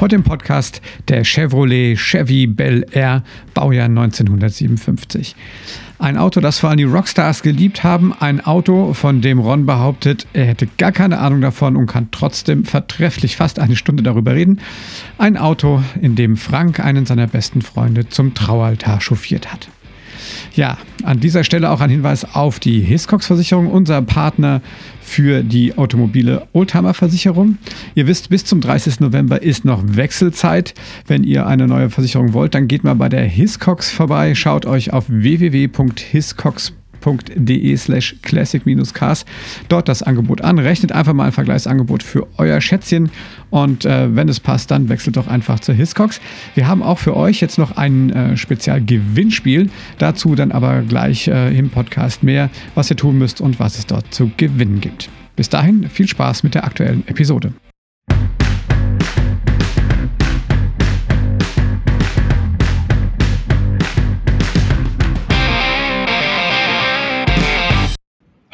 Heute im Podcast der Chevrolet Chevy Bel Air, Baujahr 1957. Ein Auto, das vor allem die Rockstars geliebt haben. Ein Auto, von dem Ron behauptet, er hätte gar keine Ahnung davon und kann trotzdem vertrefflich fast eine Stunde darüber reden. Ein Auto, in dem Frank einen seiner besten Freunde zum Traualtar chauffiert hat. Ja, an dieser Stelle auch ein Hinweis auf die Hiscox-Versicherung, unser Partner für die automobile Oldtimer-Versicherung. Ihr wisst, bis zum 30. November ist noch Wechselzeit. Wenn ihr eine neue Versicherung wollt, dann geht mal bei der Hiscox vorbei, schaut euch auf www.hiscox.com www.versicherung.de slash classic-cars dort das Angebot an. Rechnet einfach mal ein Vergleichsangebot für euer Schätzchen und äh, wenn es passt, dann wechselt doch einfach zur Hiscox. Wir haben auch für euch jetzt noch ein äh, Spezialgewinnspiel. Dazu dann aber gleich äh, im Podcast mehr, was ihr tun müsst und was es dort zu gewinnen gibt. Bis dahin viel Spaß mit der aktuellen Episode.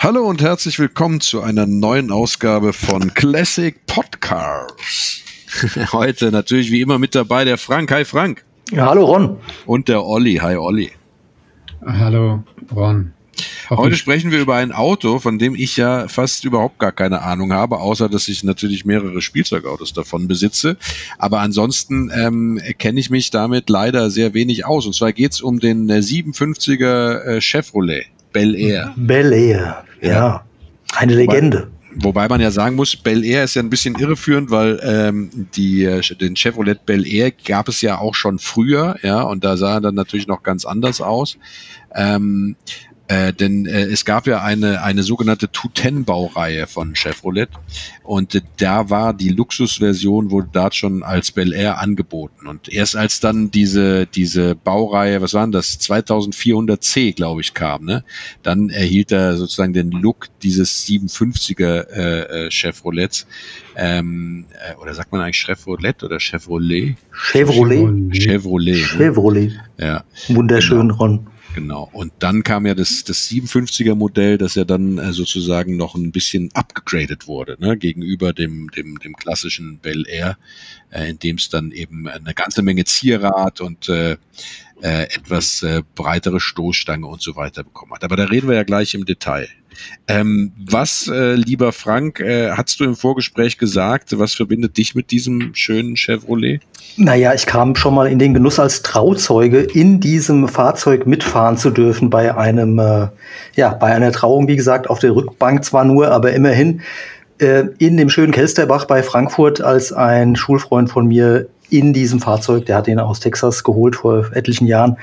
Hallo und herzlich willkommen zu einer neuen Ausgabe von Classic Podcasts. Heute natürlich wie immer mit dabei der Frank. Hi Frank. Ja, hallo Ron. Und der Olli. Hi Olli. Hallo Ron. Heute sprechen wir über ein Auto, von dem ich ja fast überhaupt gar keine Ahnung habe, außer dass ich natürlich mehrere Spielzeugautos davon besitze. Aber ansonsten ähm, kenne ich mich damit leider sehr wenig aus. Und zwar geht es um den 57er äh, Chevrolet Bel Air. Bel Air, ja. ja. Eine wobei, Legende. Wobei man ja sagen muss, Bel Air ist ja ein bisschen irreführend, weil ähm, die, äh, den Chevrolet Bel Air gab es ja auch schon früher, ja, und da sah er dann natürlich noch ganz anders aus. Ähm, äh, denn äh, es gab ja eine, eine sogenannte 210-Baureihe von Chevrolet und äh, da war die Luxusversion wurde da schon als Bel Air angeboten. Und erst als dann diese, diese Baureihe, was waren das, 2400C, glaube ich, kam, ne, dann erhielt er sozusagen den Look dieses 750er äh, äh, Chevrolets. Ähm, äh, oder sagt man eigentlich Chevrolet oder Chevrolet? Chevrolet. Chevrolet. Chevrolet. Chevrolet. Ne? Ja. Wunderschön, genau. Ron. Genau. Und dann kam ja das, das 57er Modell, das ja dann äh, sozusagen noch ein bisschen abgegradet wurde, ne, gegenüber dem, dem, dem klassischen Bel Air, äh, in dem es dann eben eine ganze Menge Zierrad und äh, äh, etwas äh, breitere Stoßstange und so weiter bekommen hat. Aber da reden wir ja gleich im Detail. Ähm, was, äh, lieber Frank, äh, hast du im Vorgespräch gesagt, was verbindet dich mit diesem schönen Chevrolet? Naja, ich kam schon mal in den Genuss als Trauzeuge, in diesem Fahrzeug mitfahren zu dürfen bei einem, äh, ja, bei einer Trauung, wie gesagt, auf der Rückbank zwar nur, aber immerhin äh, in dem schönen Kelsterbach bei Frankfurt, als ein Schulfreund von mir in diesem Fahrzeug, der hat ihn aus Texas geholt vor etlichen Jahren,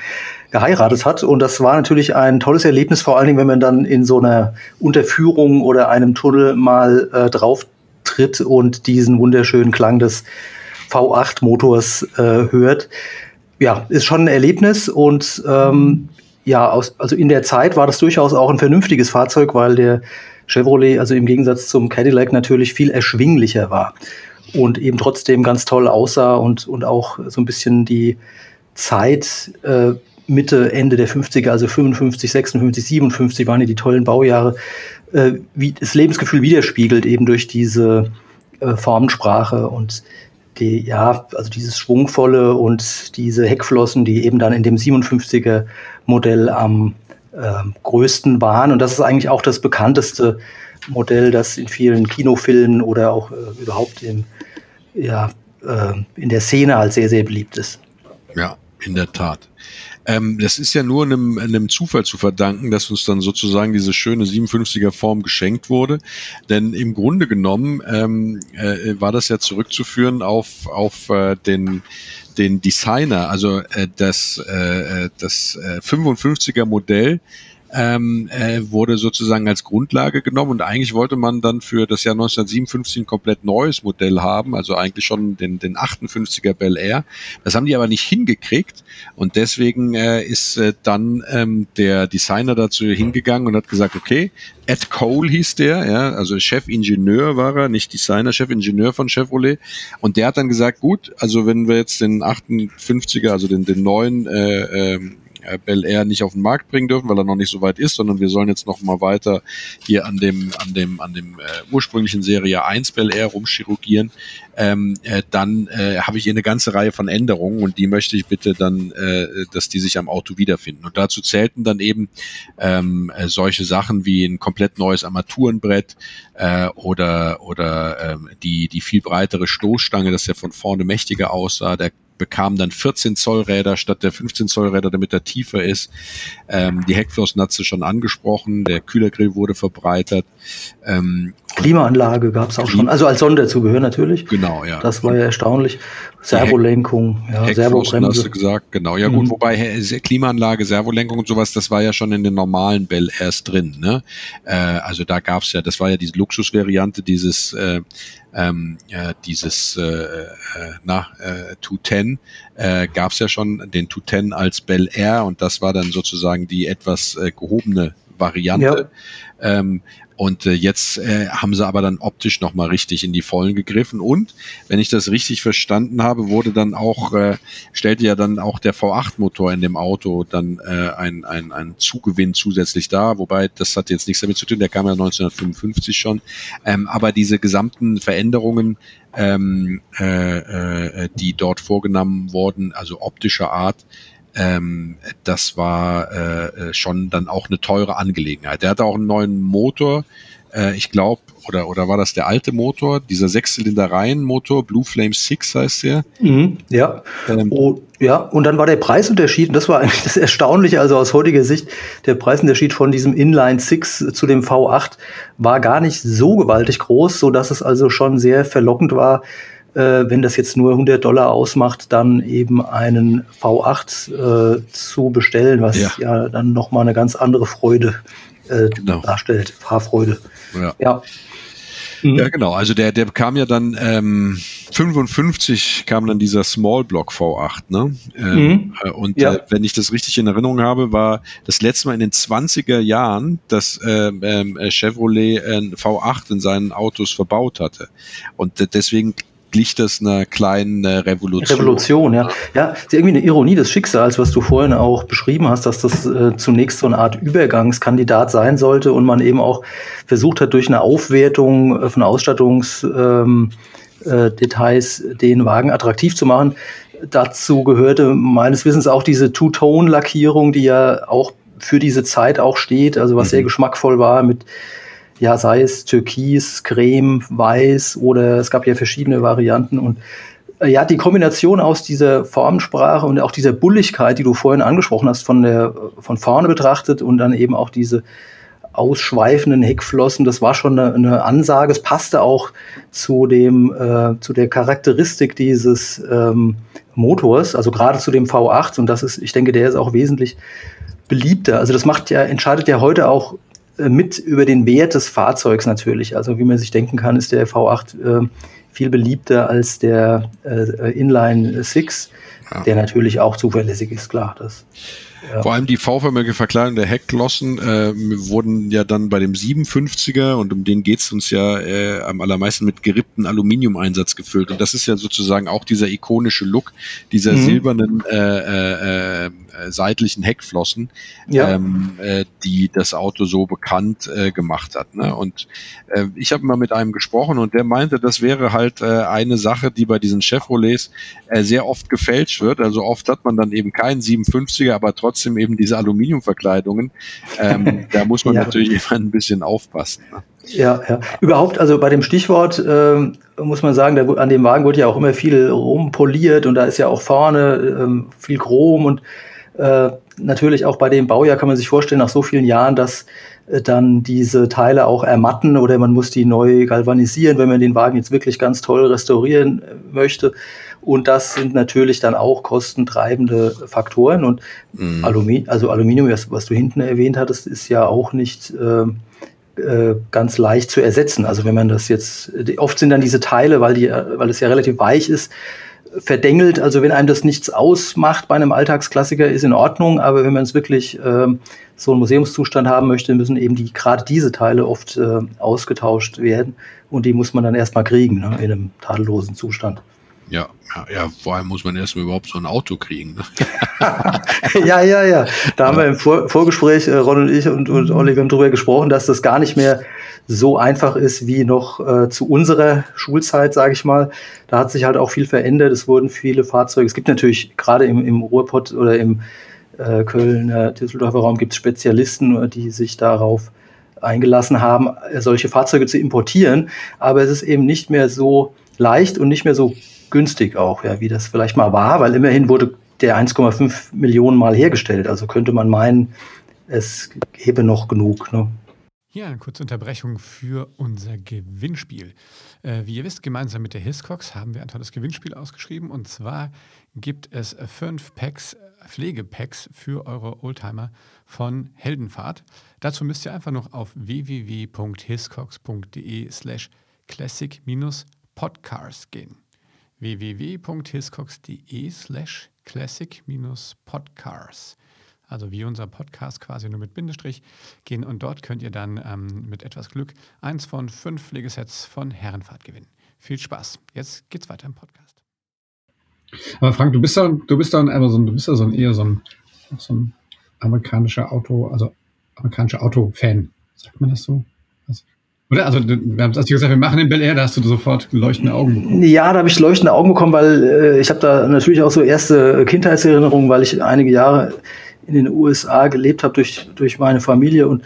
geheiratet hat. Und das war natürlich ein tolles Erlebnis, vor allen Dingen, wenn man dann in so einer Unterführung oder einem Tunnel mal äh, drauf tritt und diesen wunderschönen Klang des V8-Motors äh, hört. Ja, ist schon ein Erlebnis und ähm, ja, aus, also in der Zeit war das durchaus auch ein vernünftiges Fahrzeug, weil der Chevrolet, also im Gegensatz zum Cadillac, natürlich viel erschwinglicher war und eben trotzdem ganz toll aussah und, und auch so ein bisschen die Zeit äh, Mitte, Ende der 50er, also 55, 56, 57 waren ja die tollen Baujahre, äh, wie das Lebensgefühl widerspiegelt, eben durch diese äh, Formensprache und die, ja, also dieses Schwungvolle und diese Heckflossen, die eben dann in dem 57er Modell am äh, größten waren. Und das ist eigentlich auch das bekannteste Modell, das in vielen Kinofilmen oder auch äh, überhaupt im, ja, äh, in der Szene als sehr, sehr beliebt ist. Ja, in der Tat. Ähm, das ist ja nur einem, einem Zufall zu verdanken, dass uns dann sozusagen diese schöne 57er Form geschenkt wurde. Denn im Grunde genommen ähm, äh, war das ja zurückzuführen auf, auf äh, den den Designer, also äh, das, äh, äh das äh, 55er Modell ähm, äh, wurde sozusagen als Grundlage genommen und eigentlich wollte man dann für das Jahr 1957 ein komplett neues Modell haben, also eigentlich schon den, den 58er Bel Air. Das haben die aber nicht hingekriegt und deswegen äh, ist äh, dann ähm, der Designer dazu hingegangen und hat gesagt, okay, Ed Cole hieß der, ja, also Chefingenieur war er, nicht Designer, Chefingenieur von Chevrolet. Und der hat dann gesagt, gut, also wenn wir jetzt den 58er, also den, den neuen äh, ähm, Bel Air nicht auf den Markt bringen dürfen, weil er noch nicht so weit ist, sondern wir sollen jetzt noch mal weiter hier an dem, an dem, an dem äh, ursprünglichen Serie 1 Bel Air rumchirurgieren, ähm, äh, dann äh, habe ich hier eine ganze Reihe von Änderungen und die möchte ich bitte dann, äh, dass die sich am Auto wiederfinden. Und dazu zählten dann eben ähm, äh, solche Sachen wie ein komplett neues Armaturenbrett äh, oder, oder ähm, die, die viel breitere Stoßstange, dass der von vorne mächtiger aussah, der bekam dann 14 Zoll Räder statt der 15 Zoll Räder, damit er tiefer ist. Ähm, die Heckflossen hat sie schon angesprochen, der Kühlergrill wurde verbreitert. Ähm, Klimaanlage gab es auch schon, also als Sonderzubehör natürlich. Genau, ja. Das war ja erstaunlich. Servolenkung, ja, Servobremse. hast du gesagt, genau. Ja gut, mhm. wobei Klimaanlage, Servolenkung und sowas, das war ja schon in den normalen Bell erst drin. Ne? Äh, also da gab es ja, das war ja diese Luxusvariante, dieses äh, äh, dieses äh, äh, na, äh, 210 äh, gab es ja schon den 210 als Bell Air und das war dann sozusagen die etwas äh, gehobene Variante. Ja. Ähm, und äh, jetzt äh, haben sie aber dann optisch nochmal richtig in die Vollen gegriffen. Und wenn ich das richtig verstanden habe, wurde dann auch, äh, stellte ja dann auch der V8-Motor in dem Auto dann äh, ein, ein, ein Zugewinn zusätzlich da. Wobei das hat jetzt nichts damit zu tun, der kam ja 1955 schon. Ähm, aber diese gesamten Veränderungen, ähm, äh, äh, die dort vorgenommen wurden, also optischer Art, ähm, das war äh, äh, schon dann auch eine teure Angelegenheit. Der hatte auch einen neuen Motor, äh, ich glaube, oder, oder war das der alte Motor, dieser Sechszylinder-Reihenmotor, Blue Flame 6 heißt der? Mhm, ja. Ähm, oh, ja, und dann war der Preisunterschied, und das war eigentlich das Erstaunliche, also aus heutiger Sicht, der Preisunterschied von diesem Inline 6 zu dem V8 war gar nicht so gewaltig groß, so dass es also schon sehr verlockend war, wenn das jetzt nur 100 Dollar ausmacht, dann eben einen V8 äh, zu bestellen, was ja, ja dann nochmal eine ganz andere Freude äh, genau. darstellt, Fahrfreude. Ja. ja. Mhm. Ja, genau. Also der, der kam ja dann ähm, 55 kam dann dieser Small Block V8, ne? Ähm, mhm. Äh, und ja. äh, wenn ich das richtig in Erinnerung habe, war das letzte Mal in den 20er Jahren, dass ähm, äh, Chevrolet ein V8 in seinen Autos verbaut hatte. Und deswegen glich das einer kleinen äh, Revolution. Revolution, ja. Ja, ist irgendwie eine Ironie des Schicksals, was du vorhin auch beschrieben hast, dass das äh, zunächst so eine Art Übergangskandidat sein sollte und man eben auch versucht hat, durch eine Aufwertung äh, von Ausstattungsdetails ähm, äh, den Wagen attraktiv zu machen. Dazu gehörte meines Wissens auch diese Two-Tone-Lackierung, die ja auch für diese Zeit auch steht, also was mhm. sehr geschmackvoll war mit ja, sei es Türkis, Creme, Weiß oder es gab ja verschiedene Varianten und äh, ja, die Kombination aus dieser Formensprache und auch dieser Bulligkeit, die du vorhin angesprochen hast, von der von vorne betrachtet und dann eben auch diese ausschweifenden Heckflossen, das war schon eine, eine Ansage. Es passte auch zu dem äh, zu der Charakteristik dieses ähm, Motors, also gerade zu dem V8 und das ist, ich denke, der ist auch wesentlich beliebter. Also das macht ja entscheidet ja heute auch äh, mit über den Wert des Fahrzeugs natürlich. Also wie man sich denken kann, ist der V8 äh, viel beliebter als der äh, Inline 6, ja. der natürlich auch zuverlässig ist, klar. Das, ja. Vor allem die V-förmige Verkleidung der Heckglossen äh, wurden ja dann bei dem 57er und um den geht's uns ja äh, am allermeisten mit gerippten Aluminium-Einsatz gefüllt. Und das ist ja sozusagen auch dieser ikonische Look dieser mhm. silbernen äh, äh, äh, seitlichen Heckflossen, ja. ähm, äh, die das Auto so bekannt äh, gemacht hat. Ne? Und äh, ich habe mal mit einem gesprochen und der meinte, das wäre halt äh, eine Sache, die bei diesen Chevrolets äh, sehr oft gefälscht wird. Also oft hat man dann eben keinen 57er, aber trotzdem eben diese Aluminiumverkleidungen. Ähm, da muss man ja. natürlich immer ein bisschen aufpassen. Ne? Ja, ja. Überhaupt, also bei dem Stichwort ähm, muss man sagen, da, an dem Wagen wird ja auch immer viel rumpoliert und da ist ja auch vorne ähm, viel Chrom und äh, natürlich auch bei dem Baujahr kann man sich vorstellen, nach so vielen Jahren, dass äh, dann diese Teile auch ermatten oder man muss die neu galvanisieren, wenn man den Wagen jetzt wirklich ganz toll restaurieren äh, möchte. Und das sind natürlich dann auch kostentreibende Faktoren. Und mhm. Alumi also Aluminium, was, was, du hinten erwähnt hattest, ist ja auch nicht äh, äh, ganz leicht zu ersetzen. Also wenn man das jetzt, oft sind dann diese Teile, weil, die, weil es ja relativ weich ist, verdengelt. Also wenn einem das nichts ausmacht bei einem Alltagsklassiker, ist in Ordnung. Aber wenn man es wirklich äh, so einen Museumszustand haben möchte, müssen eben die gerade diese Teile oft äh, ausgetauscht werden. Und die muss man dann erstmal kriegen ne, in einem tadellosen Zustand. Ja, ja, ja, vor allem muss man erstmal überhaupt so ein Auto kriegen. Ne? ja, ja, ja. Da haben wir im Vor Vorgespräch, äh, Ron und ich und, und Olli, wir haben darüber gesprochen, dass das gar nicht mehr so einfach ist wie noch äh, zu unserer Schulzeit, sage ich mal. Da hat sich halt auch viel verändert. Es wurden viele Fahrzeuge. Es gibt natürlich gerade im, im Ruhrpott oder im äh, Kölner, Düsseldorfer Raum gibt es Spezialisten, die sich darauf eingelassen haben, solche Fahrzeuge zu importieren. Aber es ist eben nicht mehr so leicht und nicht mehr so günstig auch, ja, wie das vielleicht mal war, weil immerhin wurde der 1,5 Millionen Mal hergestellt. Also könnte man meinen, es gäbe noch genug. Ne? Eine kurze Unterbrechung für unser Gewinnspiel. Äh, wie ihr wisst, gemeinsam mit der Hiscox haben wir ein tolles Gewinnspiel ausgeschrieben. Und zwar gibt es fünf Packs, Pflegepacks für eure Oldtimer von Heldenfahrt. Dazu müsst ihr einfach noch auf www.hiscox.de slash classic-podcast gehen www.hiscox.de slash classic-podcars. Also wie unser Podcast quasi nur mit Bindestrich gehen und dort könnt ihr dann ähm, mit etwas Glück eins von fünf Pflegesets von Herrenfahrt gewinnen. Viel Spaß. Jetzt geht's weiter im Podcast. Aber Frank, du bist doch, du bist doch ein Amazon, du bist ja so ein eher so ein, so ein amerikanischer Auto, also amerikanischer Auto-Fan. Sagt man das so? Oder? Also, wir haben es gesagt, wir machen in Bel Air, da hast du sofort leuchtende Augen bekommen. Ja, da habe ich leuchtende Augen bekommen, weil äh, ich habe da natürlich auch so erste Kindheitserinnerungen, weil ich einige Jahre in den USA gelebt habe durch, durch meine Familie. Und,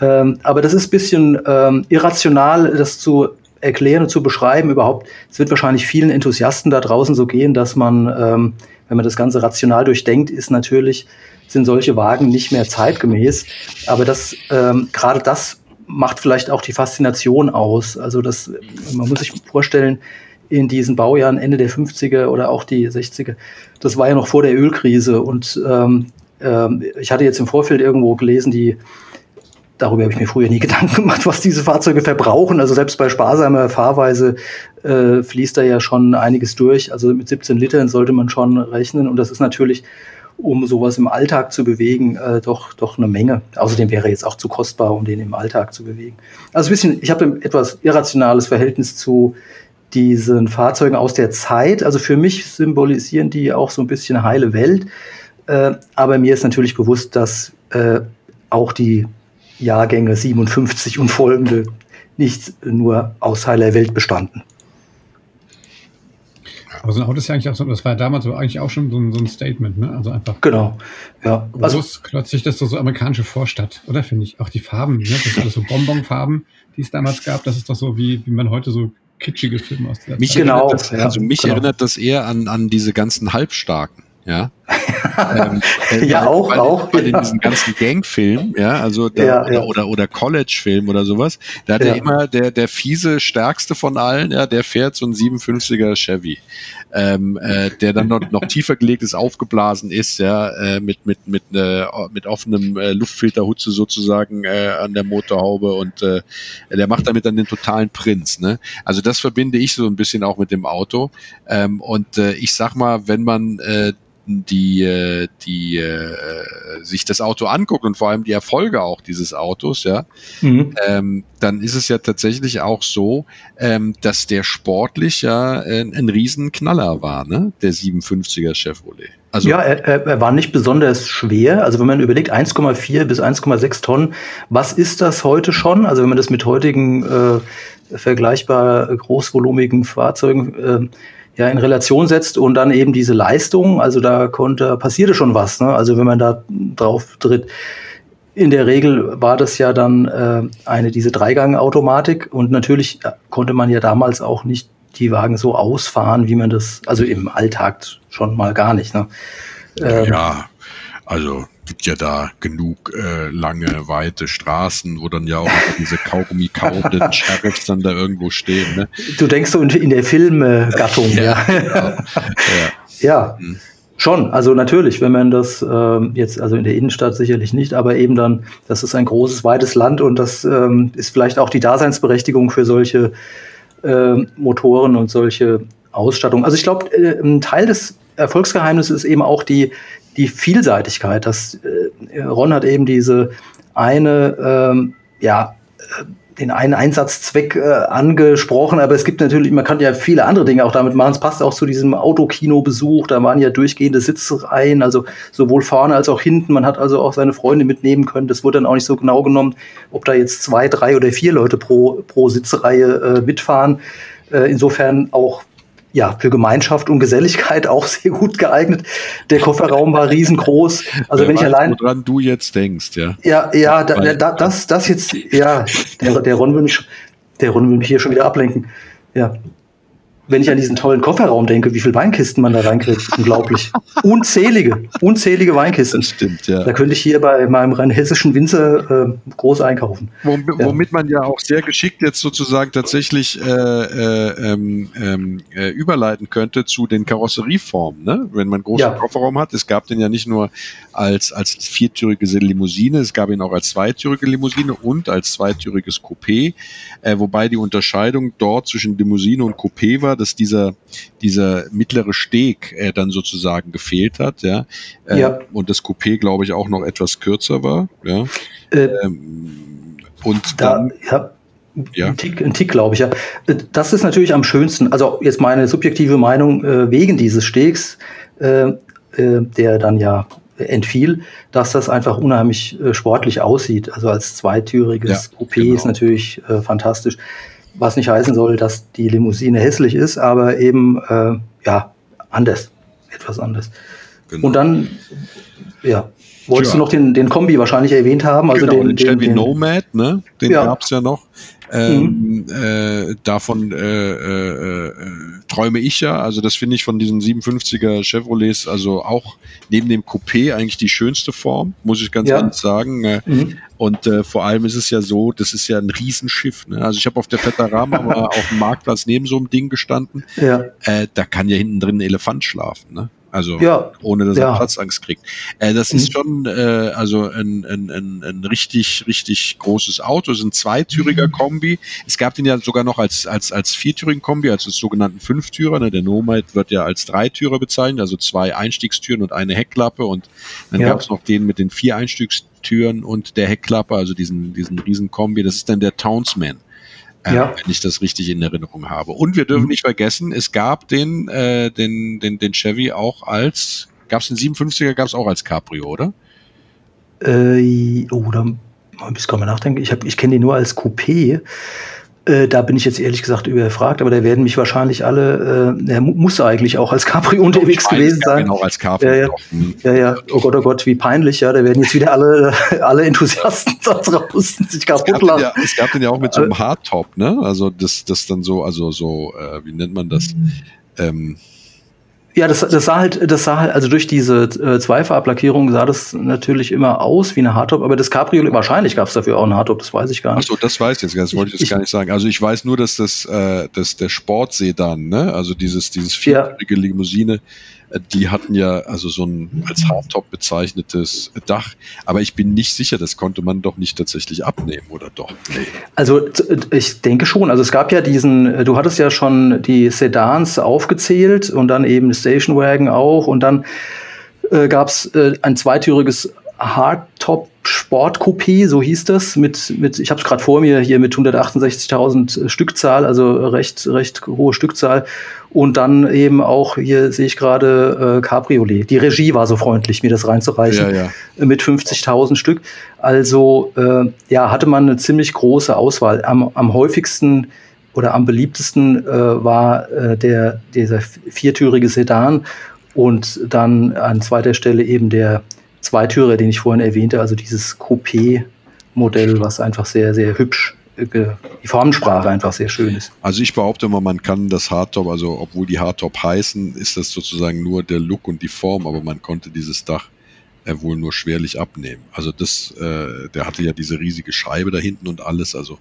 ähm, aber das ist ein bisschen ähm, irrational, das zu erklären und zu beschreiben überhaupt. Es wird wahrscheinlich vielen Enthusiasten da draußen so gehen, dass man, ähm, wenn man das Ganze rational durchdenkt, ist natürlich, sind solche Wagen nicht mehr zeitgemäß. Aber das, ähm, gerade das macht vielleicht auch die Faszination aus. Also das, man muss sich vorstellen, in diesen Baujahren Ende der 50er oder auch die 60er, das war ja noch vor der Ölkrise und ähm, ähm, ich hatte jetzt im Vorfeld irgendwo gelesen, die darüber habe ich mir früher nie Gedanken gemacht, was diese Fahrzeuge verbrauchen. Also selbst bei sparsamer Fahrweise äh, fließt da ja schon einiges durch. Also mit 17 Litern sollte man schon rechnen und das ist natürlich um sowas im Alltag zu bewegen, äh, doch, doch eine Menge. Außerdem wäre jetzt auch zu kostbar, um den im Alltag zu bewegen. Also ein bisschen, ich habe ein etwas irrationales Verhältnis zu diesen Fahrzeugen aus der Zeit. Also für mich symbolisieren die auch so ein bisschen heile Welt. Äh, aber mir ist natürlich bewusst, dass äh, auch die Jahrgänge 57 und folgende nicht nur aus heiler Welt bestanden. Aber so ein Auto ist ja eigentlich auch so, das war ja damals aber eigentlich auch schon so ein, so ein Statement, ne? Also einfach. Genau. Ja. Also, plötzlich das ist so amerikanische Vorstadt, oder finde ich? Auch die Farben, ne? Das sind alles so Bonbonfarben, die es damals gab. Das ist doch so, wie, wie man heute so kitschige Filme aus der mich Zeit. Genau, das, also mich genau. erinnert das eher an, an diese ganzen Halbstarken. Ja, ähm, äh, ja auch, weil, auch. Weil ja. in diesen ganzen Gangfilmen, ja, also der, ja, ja. oder, oder College-Film oder sowas, da hat ja. er immer der, der fiese, stärkste von allen, ja, der fährt so ein 57er Chevy, ähm, äh, der dann noch, noch tiefer gelegt ist, aufgeblasen ist, ja, äh, mit, mit, mit, äh, mit offenem äh, Luftfilterhutze sozusagen äh, an der Motorhaube und äh, der macht damit dann den totalen Prinz, ne? Also das verbinde ich so ein bisschen auch mit dem Auto. Ähm, und äh, ich sag mal, wenn man äh, die, äh, die äh, sich das Auto anguckt und vor allem die Erfolge auch dieses Autos, ja, mhm. ähm, dann ist es ja tatsächlich auch so, ähm, dass der sportlich ja ein, ein Riesenknaller war, ne? Der 57er Chevrolet. Also ja, er, er war nicht besonders schwer. Also wenn man überlegt, 1,4 bis 1,6 Tonnen, was ist das heute schon? Also wenn man das mit heutigen äh, vergleichbar großvolumigen Fahrzeugen äh, ja in Relation setzt und dann eben diese Leistung, also da konnte, passierte schon was, ne? Also wenn man da drauf tritt. In der Regel war das ja dann äh, eine diese Dreigang-Automatik und natürlich äh, konnte man ja damals auch nicht die Wagen so ausfahren, wie man das, also im Alltag schon mal gar nicht. Ne? Ähm, ja, also gibt ja da genug äh, lange, weite Straßen, wo dann ja auch diese Kaugummi kaubenden Sheriffs dann da irgendwo stehen. Ne? Du denkst so in der Filmgattung, ja. Ja, genau. ja. ja. Hm. Schon, also natürlich, wenn man das ähm, jetzt, also in der Innenstadt sicherlich nicht, aber eben dann, das ist ein großes, weites Land und das ähm, ist vielleicht auch die Daseinsberechtigung für solche äh, Motoren und solche Ausstattung. Also ich glaube, äh, ein Teil des Erfolgsgeheimnisses ist eben auch die, die Vielseitigkeit. Das, äh, Ron hat eben diese eine, ähm, ja, äh, den einen Einsatzzweck äh, angesprochen, aber es gibt natürlich, man kann ja viele andere Dinge auch damit machen. Es passt auch zu diesem Autokinobesuch, da waren ja durchgehende Sitzreihen, also sowohl vorne als auch hinten. Man hat also auch seine Freunde mitnehmen können. Das wurde dann auch nicht so genau genommen, ob da jetzt zwei, drei oder vier Leute pro, pro Sitzreihe äh, mitfahren. Äh, insofern auch ja, für Gemeinschaft und Geselligkeit auch sehr gut geeignet. Der Kofferraum war riesengroß. Also Wer wenn ich weiß, allein. Woran du jetzt denkst, ja. Ja, ja, da, da, das, das jetzt, ja, der, der Ron will mich, der Ron will mich hier schon wieder ablenken. Ja. Wenn ich an diesen tollen Kofferraum denke, wie viele Weinkisten man da reinkriegt, unglaublich. Unzählige, unzählige Weinkisten. Das stimmt, ja. Da könnte ich hier bei meinem rheinhessischen Winzer äh, groß einkaufen. Wom- Womit man ja auch sehr geschickt jetzt sozusagen tatsächlich äh, äh, ähm, ähm, äh, überleiten könnte zu den Karosserieformen. Ne? Wenn man einen großen Ja. Kofferraum hat, es gab den ja nicht nur als, als viertürige Limousine, es gab ihn auch als zweitürige Limousine und als zweitüriges Coupé, äh, wobei die Unterscheidung dort zwischen Limousine und Coupé war, dass dieser, dieser mittlere Steg äh, dann sozusagen gefehlt hat. Ja? Äh, Ja. Und das Coupé, glaube ich, auch noch etwas kürzer war. Ja? Äh, Ähm, und da, dann, ja, Ja. ein Tick, ein Tick glaube ich, ja. Äh, Das ist natürlich am schönsten, also jetzt meine subjektive Meinung äh, wegen dieses Stegs, äh, äh, der dann ja entfiel, dass das einfach unheimlich äh, sportlich aussieht. Also als zweitüriges Ja, Coupé genau. ist natürlich äh, fantastisch. Was nicht heißen soll, dass die Limousine hässlich ist, aber eben äh, ja anders, etwas anders. genau. Und dann, ja, wolltest Tja. du noch den, den Kombi wahrscheinlich erwähnt haben? Also genau, den, den, Chevy den, Nomad, ne? Den Ja. Mhm. gab's ja noch. Ähm, äh, davon äh, äh, äh, träume ich ja. Also das finde ich von diesen 57er Chevrolets, also auch neben dem Coupé eigentlich die schönste Form, muss ich ganz Ja. ehrlich sagen. Äh, Mhm. Und äh, vor allem ist es ja so, das ist ja ein Riesenschiff. Ne? Also ich habe auf der Fetterama mal auf dem Marktplatz neben so einem Ding gestanden. Ja, Äh, da kann ja hinten drin ein Elefant schlafen. Ne? Also ja, ohne dass Ja. er Platzangst kriegt. Äh, das Mhm. ist schon äh, also ein, ein, ein, ein richtig, richtig großes Auto. Es ist ein zweitüriger Mhm. Kombi. Es gab den ja sogar noch als, als, als viertürigen Kombi, als sogenannten Fünftürer. Ne? Der Nomad wird ja als Dreitürer bezeichnet, also zwei Einstiegstüren und eine Heckklappe. Und dann Ja. gab es noch den mit den vier Einstiegstüren und der Heckklappe, also diesen, diesen riesen Kombi. Das ist dann der Townsman. Ja. wenn ich das richtig in Erinnerung habe. Und wir dürfen Mhm. nicht vergessen, es gab den, äh, den, den, den Chevy auch als, gab es den 57er, gab es auch als Cabrio, oder? Äh, oh, da muss ich mal nachdenken. Ich, hab- ich kenne den nur als Coupé. Äh, da bin ich jetzt ehrlich gesagt überfragt, aber da werden mich wahrscheinlich alle, äh, er mu- muss eigentlich auch als Cabrio unterwegs meine, gewesen sein. auch als Cabrio. Ja, ja. Doch, hm. Ja, ja, oh Gott, oh Gott, wie peinlich, ja. Da werden jetzt wieder alle, alle Enthusiasten da draußen sich kaputt lachen. ja, es gab den ja auch mit so einem Hardtop, ne? Also das, das dann so, also so, äh, wie nennt man das? Ähm, Ja, das, das sah halt, das sah halt, also durch diese äh, Zweifarblackierung sah das natürlich immer aus wie eine Hardtop, aber das Cabriolet, wahrscheinlich gab es dafür auch eine Hardtop, das weiß ich gar nicht. Achso, das weiß ich jetzt, gar nicht, das wollte ich jetzt Ich- gar nicht sagen. Also ich weiß nur, dass das, äh, dass der Sportsedan, ne, also dieses, dieses Ja. viertürige Limousine, äh, die hatten ja also so ein als Hardtop bezeichnetes Dach, aber ich bin nicht sicher, das konnte man doch nicht tatsächlich abnehmen, oder doch? Nee. Also t- ich denke schon. Also es gab ja diesen, äh, du hattest ja schon die Sedans aufgezählt und dann eben Station Wagon auch und dann äh, gab es äh, ein zweitüriges Hardtop Sport Coupé, so hieß das, mit, mit ich habe es gerade vor mir hier mit 168.000 Stückzahl, also recht, recht hohe Stückzahl. Und dann eben auch, hier sehe ich gerade äh, Cabriolet. Die Regie war so freundlich, mir das reinzureichen Ja, ja. mit 50.000 Stück. Also äh, ja, hatte man eine ziemlich große Auswahl. Am, am häufigsten oder am beliebtesten äh, war äh, der, dieser viertürige Sedan und dann an zweiter Stelle eben der Zweitürer, den ich vorhin erwähnte, also dieses Coupé-Modell, was einfach sehr, sehr hübsch, äh, die Formensprache einfach sehr schön ist. Also ich behaupte mal, man kann das Hardtop, also obwohl die Hardtop heißen, ist das sozusagen nur der Look und die Form, aber man konnte dieses Dach äh, wohl nur schwerlich abnehmen. Also das, äh, der hatte ja diese riesige Scheibe da hinten und alles. Also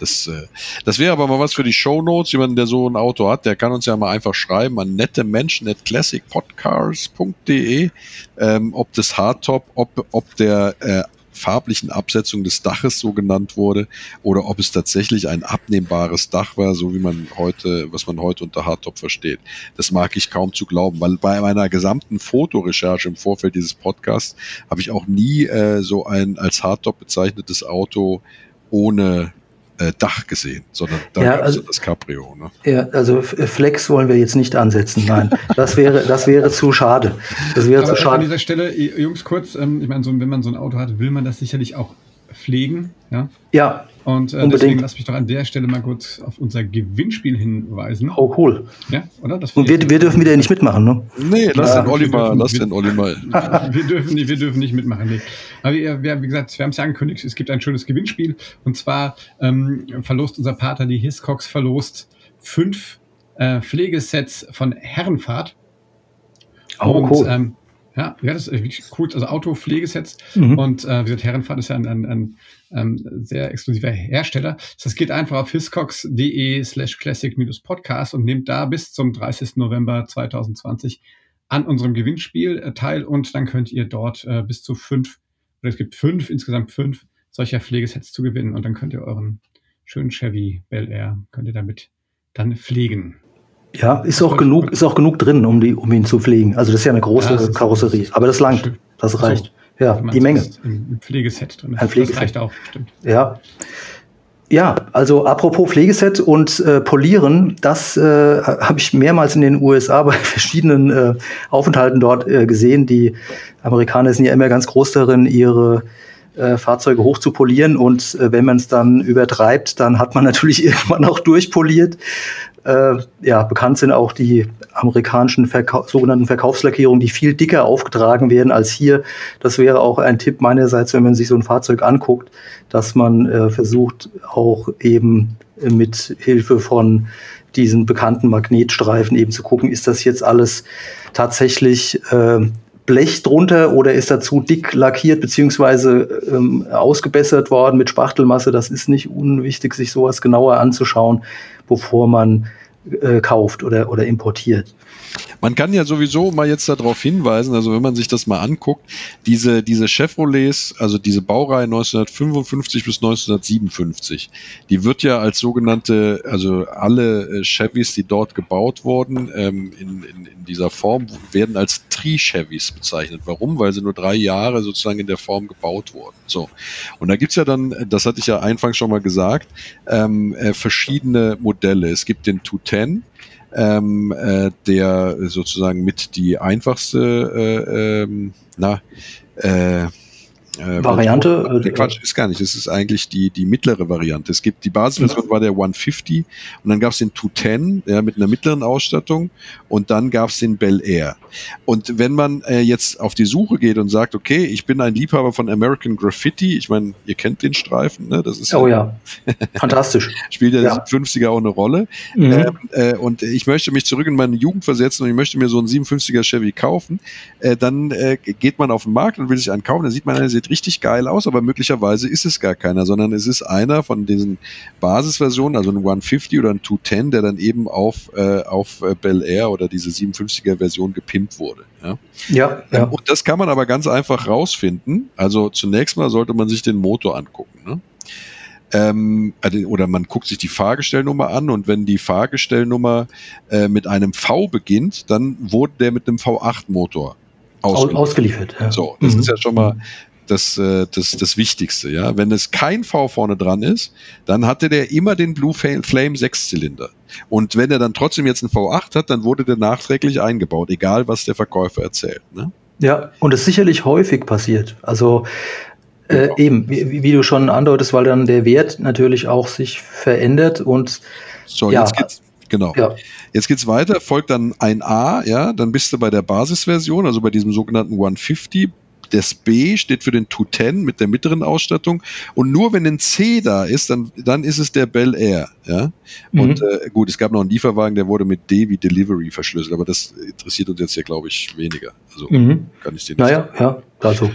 das, äh, das wäre aber mal was für die Show Notes. Jemand, der so ein Auto hat, der kann uns ja mal einfach schreiben an nette Menschen at classicpodcars.de, ähm, ob das Hardtop, ob, ob der äh, farblichen Absetzung des Daches so genannt wurde oder ob es tatsächlich ein abnehmbares Dach war, so wie man heute, was man heute unter Hardtop versteht. Das mag ich kaum zu glauben, weil bei meiner gesamten Fotorecherche im Vorfeld dieses Podcasts habe ich auch nie äh, so ein als Hardtop bezeichnetes Auto ohne äh, Dach gesehen, sondern da Ja, also- das Cabrio. Ne? Ja, also F- Flex wollen wir jetzt nicht ansetzen. Nein, das wäre, das wäre zu schade. Das wäre zu Aber an schade. dieser Stelle, Jungs, kurz, ähm, ich meine, so, wenn man so ein Auto hat, will man das sicherlich auch pflegen. Ja? Ja, Und äh, Unbedingt. deswegen lass mich doch an der Stelle mal kurz auf unser Gewinnspiel hinweisen. oh cool. Ja, oder? Das Und wir, wir dürfen wieder nicht mitmachen, ne? Nee, lass Ja, den Olli wir mal, dürfen- lass wir- den Olli mal. wir, dürfen, nicht- wir dürfen nicht mitmachen. Nee. Aber wir, wir, wie gesagt, wir haben es ja angekündigt, es gibt ein schönes Gewinnspiel. Und zwar ähm, verlost unser Partner, die Hiscox, verlost fünf äh, Pflegesets von Herrenfahrt. Oh, und, cool. Ähm, ja, ja, das ist wirklich cool. Also Auto-Pflegesets. Mhm. Und äh, wie gesagt, Herrenfahrt ist ja ein, ein, ein ähm, sehr exklusiver Hersteller. Das geht einfach auf hiscox.de slash classic-podcast und nehmt da bis zum 30. November 2020 an unserem Gewinnspiel äh, teil und dann könnt ihr dort äh, bis zu fünf, oder es gibt fünf, insgesamt fünf solcher Pflegesets zu gewinnen und dann könnt ihr euren schönen Chevy Bel Air, könnt ihr damit dann pflegen. Ja, ist auch genug, ist auch genug drin, um die, um ihn zu pflegen. Also das ist ja eine große Ja, Karosserie. Aber das langt. Stimmt. Das so. reicht. Ja, die Menge. im Pflegeset drin. Ein Pflegeset. Das reicht auch, stimmt. Ja. Ja, also apropos Pflegeset und äh, Polieren, das äh, habe ich mehrmals in den USA bei verschiedenen äh, Aufenthalten dort äh, gesehen. Die Amerikaner sind ja immer ganz groß darin, ihre äh, Fahrzeuge hoch zu polieren und äh, wenn man es dann übertreibt, dann hat man natürlich irgendwann auch durchpoliert. Äh, ja, bekannt sind auch die amerikanischen Verkau sogenannten Verkaufslackierungen, die viel dicker aufgetragen werden als hier. Das wäre auch ein Tipp meinerseits, wenn man sich so ein Fahrzeug anguckt, dass man äh, versucht, auch eben mit Hilfe von diesen bekannten Magnetstreifen eben zu gucken, ist das jetzt alles tatsächlich äh, Blech drunter oder ist da zu dick lackiert beziehungsweise ähm, ausgebessert worden mit Spachtelmasse. Das ist nicht unwichtig, sich sowas genauer anzuschauen, bevor man äh, kauft oder, oder importiert. Man kann ja sowieso mal jetzt darauf hinweisen, also wenn man sich das mal anguckt, diese, diese Chevrolets, also diese Baureihe 1955 bis 1957, die wird ja als sogenannte, also alle äh, Chevys, die dort gebaut wurden, ähm, in, in, in dieser Form, werden als Tri-Chevys bezeichnet. Warum? Weil sie nur drei Jahre sozusagen in der Form gebaut wurden. So. Und da gibt's ja dann, das hatte ich ja anfangs schon mal gesagt, ähm, äh, verschiedene Modelle. Es gibt den 210, ähm, äh, der sozusagen mit die einfachste, äh, ähm, na, äh, äh, Variante, äh, Nee, Quatsch, ist gar nicht. Das ist eigentlich die, die mittlere Variante. Es gibt die Basisversion war der 150 und dann gab es den 210 ja, mit einer mittleren Ausstattung und dann gab es den Bel Air. Und wenn man äh, jetzt auf die Suche geht und sagt, okay, ich bin ein Liebhaber von American Graffiti, ich meine, ihr kennt den Streifen, ne? Das ist Oh ja, fantastisch. spielt ja, Ja. ja. 50er auch eine Rolle. Mhm. Ähm, äh, und ich möchte mich zurück in meine Jugend versetzen und ich möchte mir so einen 57er Chevy kaufen. Äh, dann äh, geht man auf den Markt und will sich einen kaufen. Dann sieht man, der sieht richtig geil aus, aber möglicherweise ist es gar keiner, sondern es ist einer von diesen Basisversionen, also ein 150 oder ein 210, der dann eben auf, äh, auf äh, Bel Air oder diese 57er Version gepimpt wurde. Ja? Ja, Ähm, ja. Und das kann man aber ganz einfach rausfinden. Also zunächst mal sollte man sich den Motor angucken. Ne? Ähm, also- oder man guckt sich die Fahrgestellnummer an und wenn die Fahrgestellnummer äh, mit einem V beginnt, dann wurde der mit einem V8-Motor Aus, ausgeliefert. ausgeliefert. Ja. So, das Mhm. ist ja schon mal das, äh, das, das Wichtigste. Ja? Wenn es kein V vorne dran ist, dann hatte der immer den Blue Flame Sechszylinder. Und wenn er dann trotzdem jetzt einen V8 hat, dann wurde der nachträglich eingebaut, egal was der Verkäufer erzählt. Ne? Ja, und es sicherlich häufig passiert. Also äh, Genau. eben, wie, wie du schon andeutest, weil dann der Wert natürlich auch sich verändert und So, Ja. jetzt geht's. Genau. ja, Jetzt geht's weiter, folgt dann ein A, ja, dann bist du bei der Basisversion, also bei diesem sogenannten 150. Das B steht für den 210 mit der mittleren Ausstattung. Und nur wenn ein C da ist, dann, dann ist es der Bel Air. Ja? Und Mhm. äh, gut, es gab noch einen Lieferwagen, der wurde mit D wie Delivery verschlüsselt, aber das interessiert uns jetzt hier, glaube ich, weniger. Also mhm. kann ich dir nicht naja, ja, also